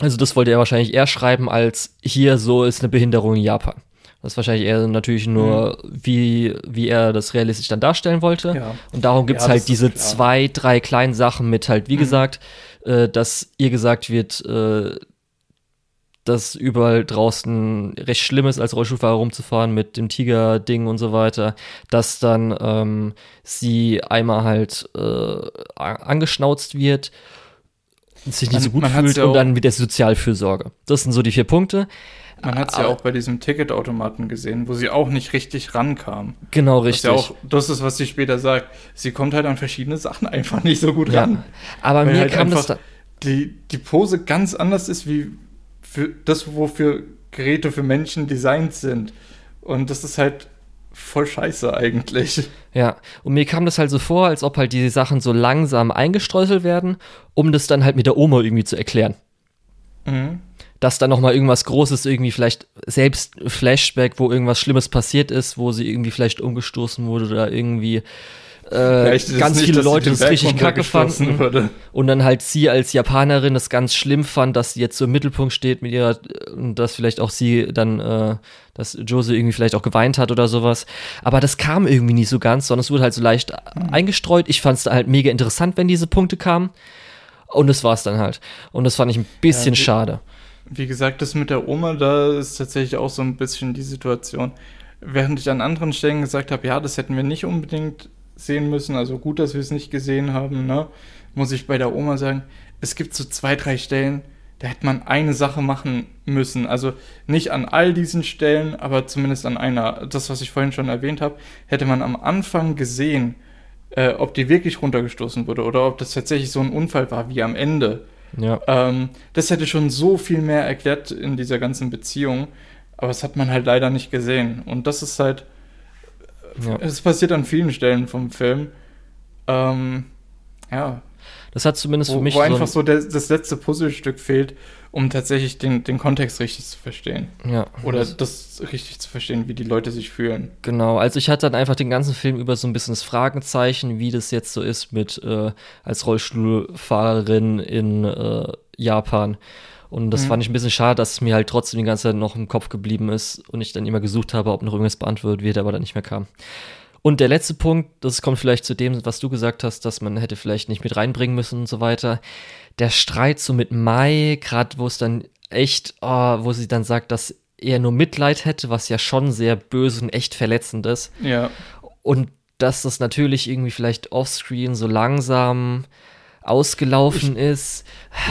also das wollte er wahrscheinlich eher schreiben als hier so ist eine Behinderung in Japan. Das ist wahrscheinlich eher natürlich nur, mhm. wie, wie er das realistisch dann darstellen wollte. Ja. Und darum gibt es ja, halt diese zwei, drei kleinen Sachen mit halt, wie mhm. gesagt, äh, dass ihr gesagt wird, äh, dass überall draußen recht schlimm ist, als Rollstuhlfahrer rumzufahren mit dem Tiger-Ding und so weiter, dass dann ähm, sie einmal halt äh, angeschnauzt wird, sich nicht man, so gut fühlt ja und dann mit der Sozialfürsorge. Das sind so die vier Punkte. Man hat es ja auch bei diesem Ticketautomaten gesehen, wo sie auch nicht richtig rankam. Genau, richtig. Ja auch, das ist, was sie später sagt. Sie kommt halt an verschiedene Sachen einfach nicht so gut ja. ran. Aber mir halt kam das da die, die Pose ganz anders ist wie für das, wofür Geräte für Menschen designt sind. Und das ist halt voll scheiße eigentlich. Ja, und mir kam das halt so vor, als ob halt diese Sachen so langsam eingestreuselt werden, um das dann halt mit der Oma irgendwie zu erklären. Mhm dass da noch mal irgendwas Großes irgendwie vielleicht selbst Flashback, wo irgendwas Schlimmes passiert ist, wo sie irgendwie vielleicht umgestoßen wurde oder irgendwie äh, ganz viele Leute das richtig kacke fanden. Wurde. Und dann halt sie als Japanerin das ganz schlimm fand, dass sie jetzt so im Mittelpunkt steht mit ihrer, und dass vielleicht auch sie dann, äh, dass Jose irgendwie vielleicht auch geweint hat oder sowas. Aber das kam irgendwie nicht so ganz, sondern es wurde halt so leicht mhm. eingestreut. Ich fand es halt mega interessant, wenn diese Punkte kamen. Und das war's dann halt. Und das fand ich ein bisschen ja, wie, schade. Wie gesagt, das mit der Oma, da ist tatsächlich auch so ein bisschen die Situation. Während ich an anderen Stellen gesagt habe, ja, das hätten wir nicht unbedingt sehen müssen, also gut, dass wir es nicht gesehen haben, ne? muss ich bei der Oma sagen, es gibt so zwei, drei Stellen, da hätte man eine Sache machen müssen. Also nicht an all diesen Stellen, aber zumindest an einer. Das, was ich vorhin schon erwähnt habe, hätte man am Anfang gesehen, äh, ob die wirklich runtergestoßen wurde oder ob das tatsächlich so ein Unfall war wie am Ende. Ja. Ähm, das hätte schon so viel mehr erklärt in dieser ganzen Beziehung, aber das hat man halt leider nicht gesehen. Und das ist halt, ja. es passiert an vielen Stellen vom Film. Ähm, ja. Das hat zumindest wo, für mich. Wo so einfach so der, das letzte Puzzlestück fehlt, um tatsächlich den, den Kontext richtig zu verstehen. Ja. Oder das, das richtig zu verstehen, wie die Leute sich fühlen. Genau, also ich hatte dann einfach den ganzen Film über so ein bisschen das Fragezeichen, wie das jetzt so ist mit äh, als Rollstuhlfahrerin in äh, Japan. Und das mhm. fand ich ein bisschen schade, dass es mir halt trotzdem die ganze Zeit noch im Kopf geblieben ist und ich dann immer gesucht habe, ob noch irgendwas beantwortet wird, aber dann nicht mehr kam. Und der letzte Punkt, das kommt vielleicht zu dem, was du gesagt hast, dass man hätte vielleicht nicht mit reinbringen müssen und so weiter. Der Streit so mit Mai, gerade wo es dann echt, oh, wo sie dann sagt, dass er nur Mitleid hätte, was ja schon sehr böse und echt verletzend ist. Ja. Und dass das natürlich irgendwie vielleicht offscreen so langsam ausgelaufen ich, ist,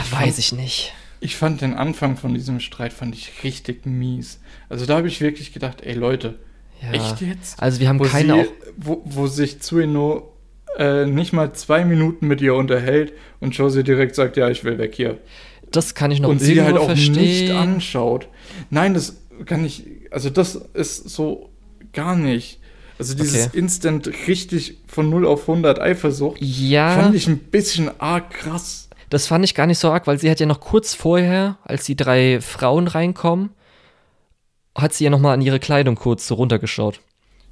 ich weiß fand, ich nicht. Ich fand den Anfang von diesem Streit fand ich richtig mies. Also da habe ich wirklich gedacht, ey Leute, ja. Echt jetzt? Also wir haben wo keine sie, wo, wo sich Tsueno äh, nicht mal zwei Minuten mit ihr unterhält und Josie direkt sagt, ja, ich will weg hier. Das kann ich noch Und sie halt auch verstehen. nicht anschaut. Nein, das kann ich, also das ist so gar nicht. Also dieses okay. Instant richtig von 0 auf 100 Eifersucht ja. fand ich ein bisschen arg krass. Das fand ich gar nicht so arg, weil sie hat ja noch kurz vorher, als die drei Frauen reinkommen, hat sie ja nochmal an ihre Kleidung kurz so runtergeschaut.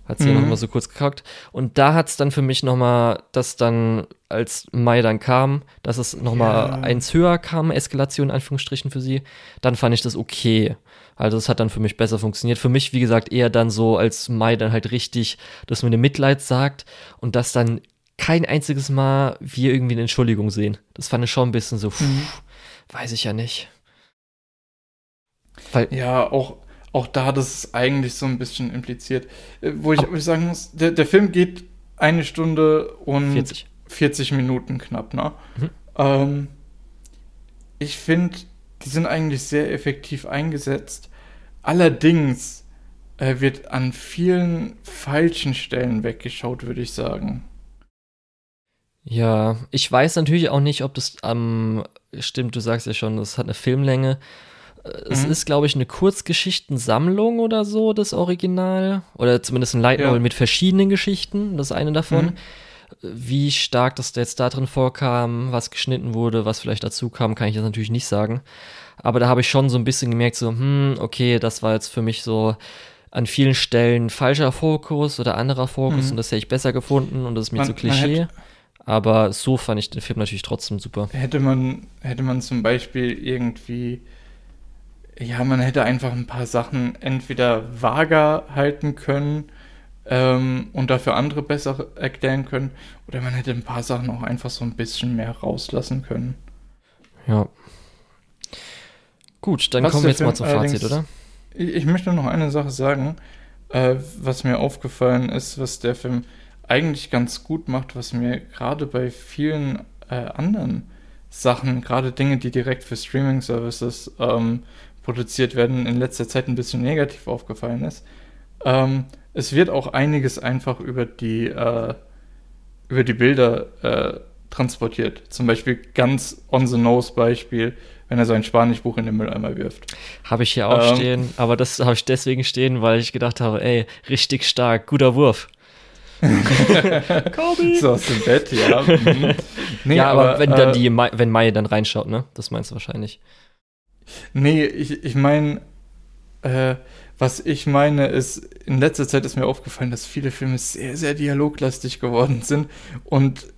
Hat sie mhm. ja nochmal so kurz gekackt. Und da hat es dann für mich nochmal, dass dann, als Mai dann kam, dass es nochmal ja. eins höher kam, Eskalation in Anführungsstrichen für sie, dann fand ich das okay. Also das hat dann für mich besser funktioniert. Für mich, wie gesagt, eher dann so, als Mai dann halt richtig das mit dem Mitleid sagt und das dann kein einziges Mal wir irgendwie eine Entschuldigung sehen. Das fand ich schon ein bisschen so, pff, mhm. weiß ich ja nicht. Weil, ja, auch, auch da, das ist eigentlich so ein bisschen impliziert. Äh, wo ich, wo ich sagen muss, der, der Film geht eine Stunde und 40, 40 Minuten knapp, ne? Mhm. Ähm, ich finde, die sind eigentlich sehr effektiv eingesetzt. Allerdings äh, wird an vielen falschen Stellen weggeschaut, würde ich sagen. Ja, ich weiß natürlich auch nicht, ob das am, ähm, stimmt, du sagst ja schon, das hat eine Filmlänge. Es mhm. ist, glaube ich, eine Kurzgeschichtensammlung oder so, das Original. Oder zumindest ein Light Novel ja. mit verschiedenen Geschichten, das eine davon. Mhm. Wie stark das jetzt da drin vorkam, was geschnitten wurde, was vielleicht dazu kam, kann ich jetzt natürlich nicht sagen. Aber da habe ich schon so ein bisschen gemerkt, so, hm, okay, das war jetzt für mich so an vielen Stellen falscher Fokus oder anderer Fokus mhm. und das hätte ich besser gefunden und das ist mir man, zu Klischee. Aber so fand ich den Film natürlich trotzdem super. Hätte man, hätte man zum Beispiel irgendwie ja, man hätte einfach ein paar Sachen entweder vager halten können ähm, und dafür andere besser erklären können, oder man hätte ein paar Sachen auch einfach so ein bisschen mehr rauslassen können. Ja. Gut, dann was kommen wir jetzt Film mal zum Fazit, oder? Ich, ich, möchte noch eine Sache sagen, äh, was mir aufgefallen ist, was der Film eigentlich ganz gut macht, was mir gerade bei vielen äh, anderen Sachen, gerade Dinge, die direkt für Streaming-Services ähm, produziert werden, in letzter Zeit ein bisschen negativ aufgefallen ist. Ähm, es wird auch einiges einfach über die, äh, über die Bilder äh, transportiert. Zum Beispiel ganz on the nose Beispiel, wenn er sein Spanischbuch in den Mülleimer wirft. Habe ich hier auch ähm, stehen, aber das habe ich deswegen stehen, weil ich gedacht habe, ey, richtig stark, guter Wurf. <laughs> Kobe. So aus dem Bett, ja. Mhm. <laughs> Nee, ja, aber, aber wenn dann äh, die, wenn Mai dann reinschaut, ne? Das meinst du wahrscheinlich. Nee, ich, ich meine, äh, Was ich meine, ist, in letzter Zeit ist mir aufgefallen, dass viele Filme sehr, sehr dialoglastig geworden sind und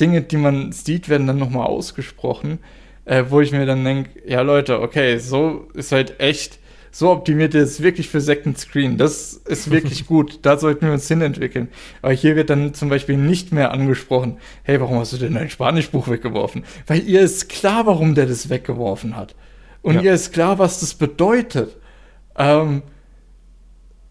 Dinge, die man sieht, werden dann nochmal ausgesprochen, äh, wo ich mir dann denke, ja Leute, okay, so ist halt echt, so optimiert ihr es wirklich für Second Screen. Das ist wirklich <laughs> gut, da sollten wir uns hinentwickeln. Aber hier wird dann zum Beispiel nicht mehr angesprochen, hey, warum hast du denn dein Spanischbuch weggeworfen? Weil ihr ist klar, warum der das weggeworfen hat. Und ja. ihr ist klar, was das bedeutet. Ähm,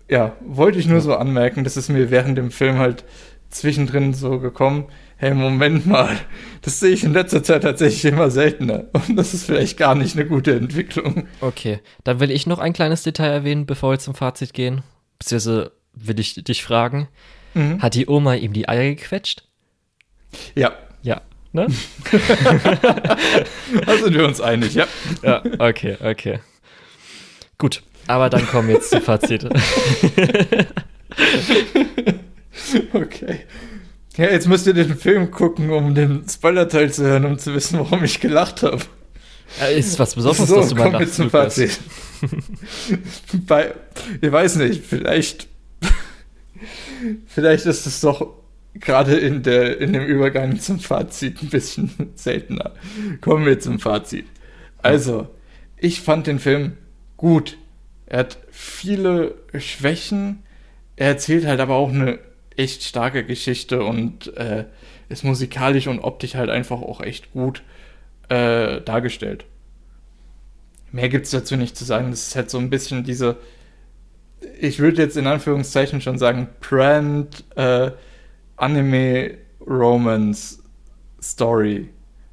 ja, wollte ich nur so anmerken, das ist mir während dem Film halt zwischendrin so gekommen. Hey, Moment mal, das sehe ich in letzter Zeit tatsächlich immer seltener. Und das ist vielleicht gar nicht eine gute Entwicklung. Okay, dann will ich noch ein kleines Detail erwähnen, bevor wir zum Fazit gehen. Beziehungsweise will ich dich fragen: mhm. Hat die Oma ihm die Eier gequetscht? Ja. Ja, ne? <laughs> da sind wir uns einig, ja. Ja, okay, okay. Gut, aber dann kommen wir jetzt zum Fazit. <laughs> okay. Ja, jetzt müsst ihr den Film gucken, um den Spoiler-Teil zu hören, um zu wissen, warum ich gelacht habe. Ja, ist was Besonderes, so, dass du mal lachst, zum Fazit. <laughs> Bei, ich weiß nicht, vielleicht, <laughs> vielleicht ist es doch gerade in, der, in dem Übergang zum Fazit ein bisschen <laughs> seltener. Kommen wir zum Fazit. Also, ich fand den Film gut. Er hat viele Schwächen. Er erzählt halt aber auch eine echt starke Geschichte und äh, ist musikalisch und optisch halt einfach auch echt gut äh, dargestellt. Mehr gibt es dazu nicht zu sagen. Das ist halt so ein bisschen diese, ich würde jetzt in Anführungszeichen schon sagen, Brand äh, Anime Romance Story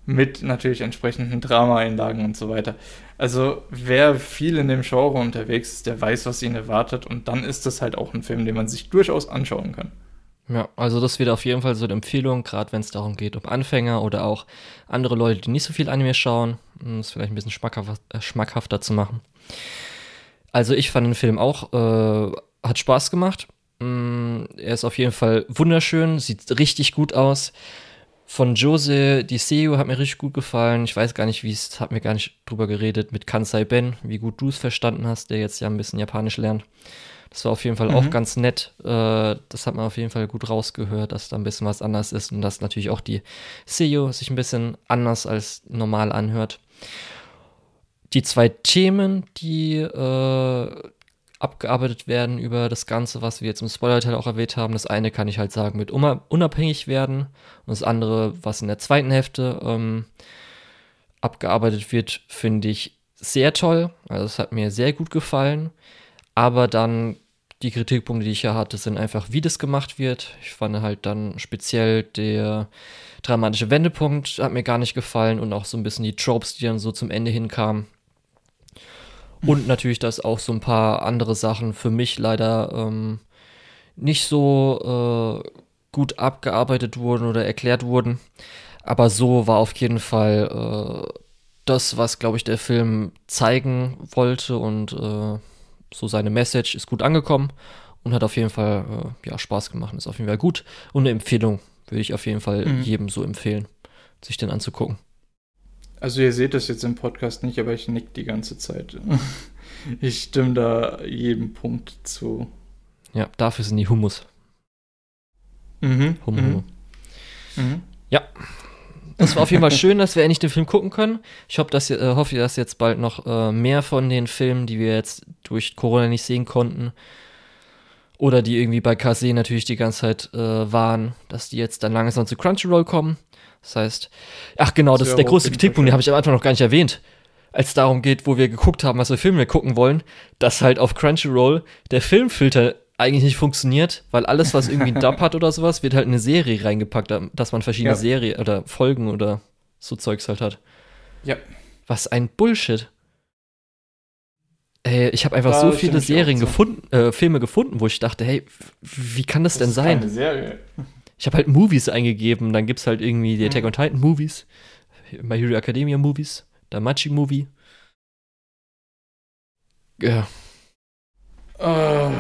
mit natürlich entsprechenden Drama-Einlagen und so weiter. Also wer viel in dem Genre unterwegs ist, der weiß, was ihn erwartet und dann ist das halt auch ein Film, den man sich durchaus anschauen kann. Ja, also das wird auf jeden Fall so eine Empfehlung, gerade wenn es darum geht, ob Anfänger oder auch andere Leute, die nicht so viel Anime schauen, um es vielleicht ein bisschen schmackhaft, äh, schmackhafter zu machen. Also ich fand den Film auch, äh, hat Spaß gemacht. Mm, er ist auf jeden Fall wunderschön, sieht richtig gut aus von Jose die Seo hat mir richtig gut gefallen. Ich weiß gar nicht, wie es, hat mir gar nicht drüber geredet mit Kansai Ben, wie gut du es verstanden hast, der jetzt ja ein bisschen Japanisch lernt. Das war auf jeden Fall mhm. auch ganz nett. Äh, das hat man auf jeden Fall gut rausgehört, dass da ein bisschen was anders ist und dass natürlich auch die Seo sich ein bisschen anders als normal anhört. Die zwei Themen, die äh, abgearbeitet werden über das Ganze, was wir jetzt im Spoiler-Teil auch erwähnt haben. Das eine kann ich halt sagen mit unabhängig werden und das andere, was in der zweiten Hälfte ähm, abgearbeitet wird, finde ich sehr toll. Also es hat mir sehr gut gefallen. Aber dann die Kritikpunkte, die ich ja hatte, sind einfach, wie das gemacht wird. Ich fand halt dann speziell der dramatische Wendepunkt hat mir gar nicht gefallen und auch so ein bisschen die Tropes, die dann so zum Ende hinkamen. Und natürlich, dass auch so ein paar andere Sachen für mich leider ähm, nicht so äh, gut abgearbeitet wurden oder erklärt wurden. Aber so war auf jeden Fall äh, das, was, glaube ich, der Film zeigen wollte und äh, so seine Message ist gut angekommen und hat auf jeden Fall äh, ja, Spaß gemacht. Ist auf jeden Fall gut und eine Empfehlung würde ich auf jeden Fall mhm. jedem so empfehlen, sich den anzugucken. Also ihr seht das jetzt im Podcast nicht, aber ich nick die ganze Zeit. <laughs> Ich stimme da jedem Punkt zu. Ja, dafür sind die Hummus. Mhm. Hum, mhm. Mhm. Ja. Das war auf jeden Fall <laughs> schön, dass wir endlich den Film gucken können. Ich hoffe, dass, äh, hoffe, dass jetzt bald noch äh, mehr von den Filmen, die wir jetzt durch Corona nicht sehen konnten, oder die irgendwie bei KC natürlich die ganze Zeit äh, waren, dass die jetzt dann langsam zu Crunchyroll kommen. Das heißt, ach genau, das, das ist der große Kritikpunkt, den habe ich am Anfang noch gar nicht erwähnt. Als es darum geht, wo wir geguckt haben, was für Filme wir gucken wollen, dass halt auf Crunchyroll der Filmfilter eigentlich nicht funktioniert, weil alles, was irgendwie ein <laughs> Dub hat oder sowas, wird halt in eine Serie reingepackt, dass man verschiedene ja. Serien oder Folgen oder so Zeugs halt hat. Ja. Was ein Bullshit. Ey, ich habe einfach da so viele Serien gefunden, äh, Filme gefunden, wo ich dachte, hey, wie kann das, das denn sein? Keine Serie ich habe halt Movies eingegeben, dann gibt es halt irgendwie die mhm. Attack on Titan Movies, My Hero Academia Movies, der Machi Movie. Ja. Uh.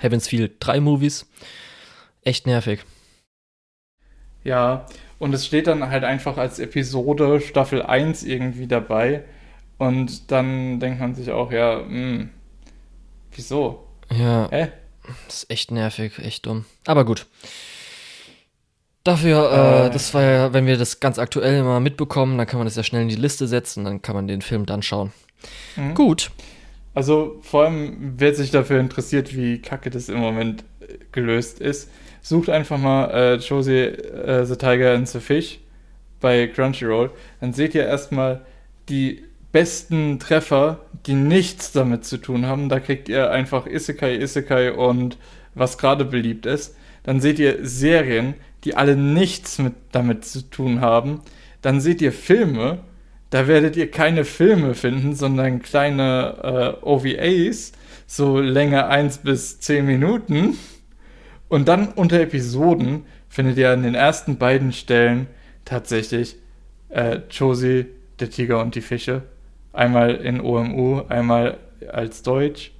Heaven's Feel 3 Movies. Echt nervig. Ja, und es steht dann halt einfach als Episode Staffel 1 irgendwie dabei. Und dann denkt man sich auch, ja, mh, hm, Wieso? Ja. Hä? Das ist echt nervig, echt dumm. Aber gut. Dafür, äh, Äh. das war ja, wenn wir das ganz aktuell mal mitbekommen, dann kann man das ja schnell in die Liste setzen, dann kann man den Film dann schauen. Mhm. Gut. Also vor allem, wer sich dafür interessiert, wie kacke das im Moment äh, gelöst ist, sucht einfach mal äh, Josie äh, the Tiger and the Fish bei Crunchyroll. Dann seht ihr erstmal die besten Treffer, die nichts damit zu tun haben. Da kriegt ihr einfach Isekai, Isekai und was gerade beliebt ist. Dann seht ihr Serien, die alle nichts mit damit zu tun haben. Dann seht ihr Filme, da werdet ihr keine Filme finden, sondern kleine äh, OVAs, so Länge 1 bis 10 Minuten. Und dann unter Episoden findet ihr an den ersten beiden Stellen tatsächlich äh, Josie, der Tiger und die Fische. Einmal in OMU, einmal als Deutsch.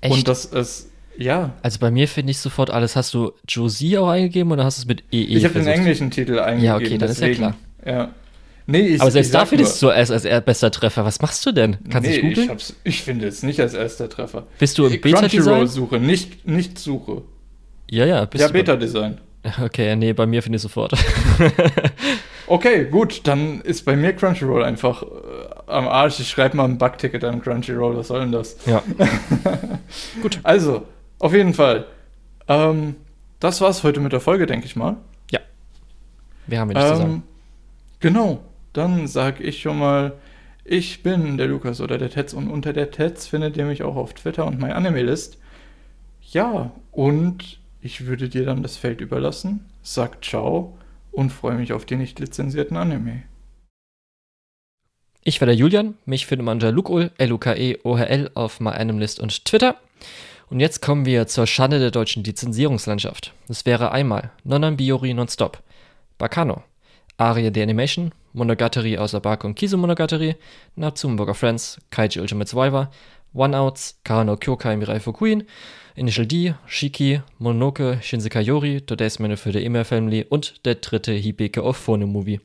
Echt? Und das ist, ja. also bei mir finde ich sofort alles. Hast du Josie auch eingegeben oder hast du es mit EE Ich habe den englischen Titel eingegeben. okay, dann ist ja deswegen. Ja. Nee, ich, Aber selbst ich da sag findest nur- du es als er bester Treffer. Was machst du denn? Kannst du nee, ich, googeln? hab's, ich finde es nicht als erster Treffer. Bist du im Beta-Design? Crunchyroll-Suche, nicht, nicht Suche. Ja, ja, bist ja, du. Beta-Design. <laughs> Okay, nee, bei mir finde ich sofort. <laughs> Okay, gut, dann ist bei mir Crunchyroll einfach äh, am Arsch. Ich schreibe mal ein Bugticket an Crunchyroll, was soll denn das? ja. <laughs> Gut. Also, auf jeden Fall. Ähm, das war's heute mit der Folge, denke ich mal. Wir haben ja nichts zu sagen. Ähm, genau, dann sag ich schon mal, ich bin der Lukas oder der Tetz und unter der Tetz findet ihr mich auch auf Twitter und MyAnimeList. Ja, und ich würde dir dann das Feld überlassen, sag ciao und freue mich auf die nicht lizenzierten Anime. Ich war der Julian. Mich findet man unter Lukol, L-U-K-E-O-H-L auf MyAnimeList und Twitter. Und jetzt kommen wir zur Schande der deutschen Lizenzierungslandschaft. Das wäre einmal Nonan Biori Nonstop, Bakano, Arie the Animation, Monogatari außer Bako und Kizu Monogatari, Natsumburger Friends, Kaiji Ultimate Survivor, One Outs, Kano Kyokai Mirai Fukuin, Initial D, Shiki, Mononoke, Shinsekai Yori, Today's Menu für the Email Family und der dritte Hibike of Phone Movie.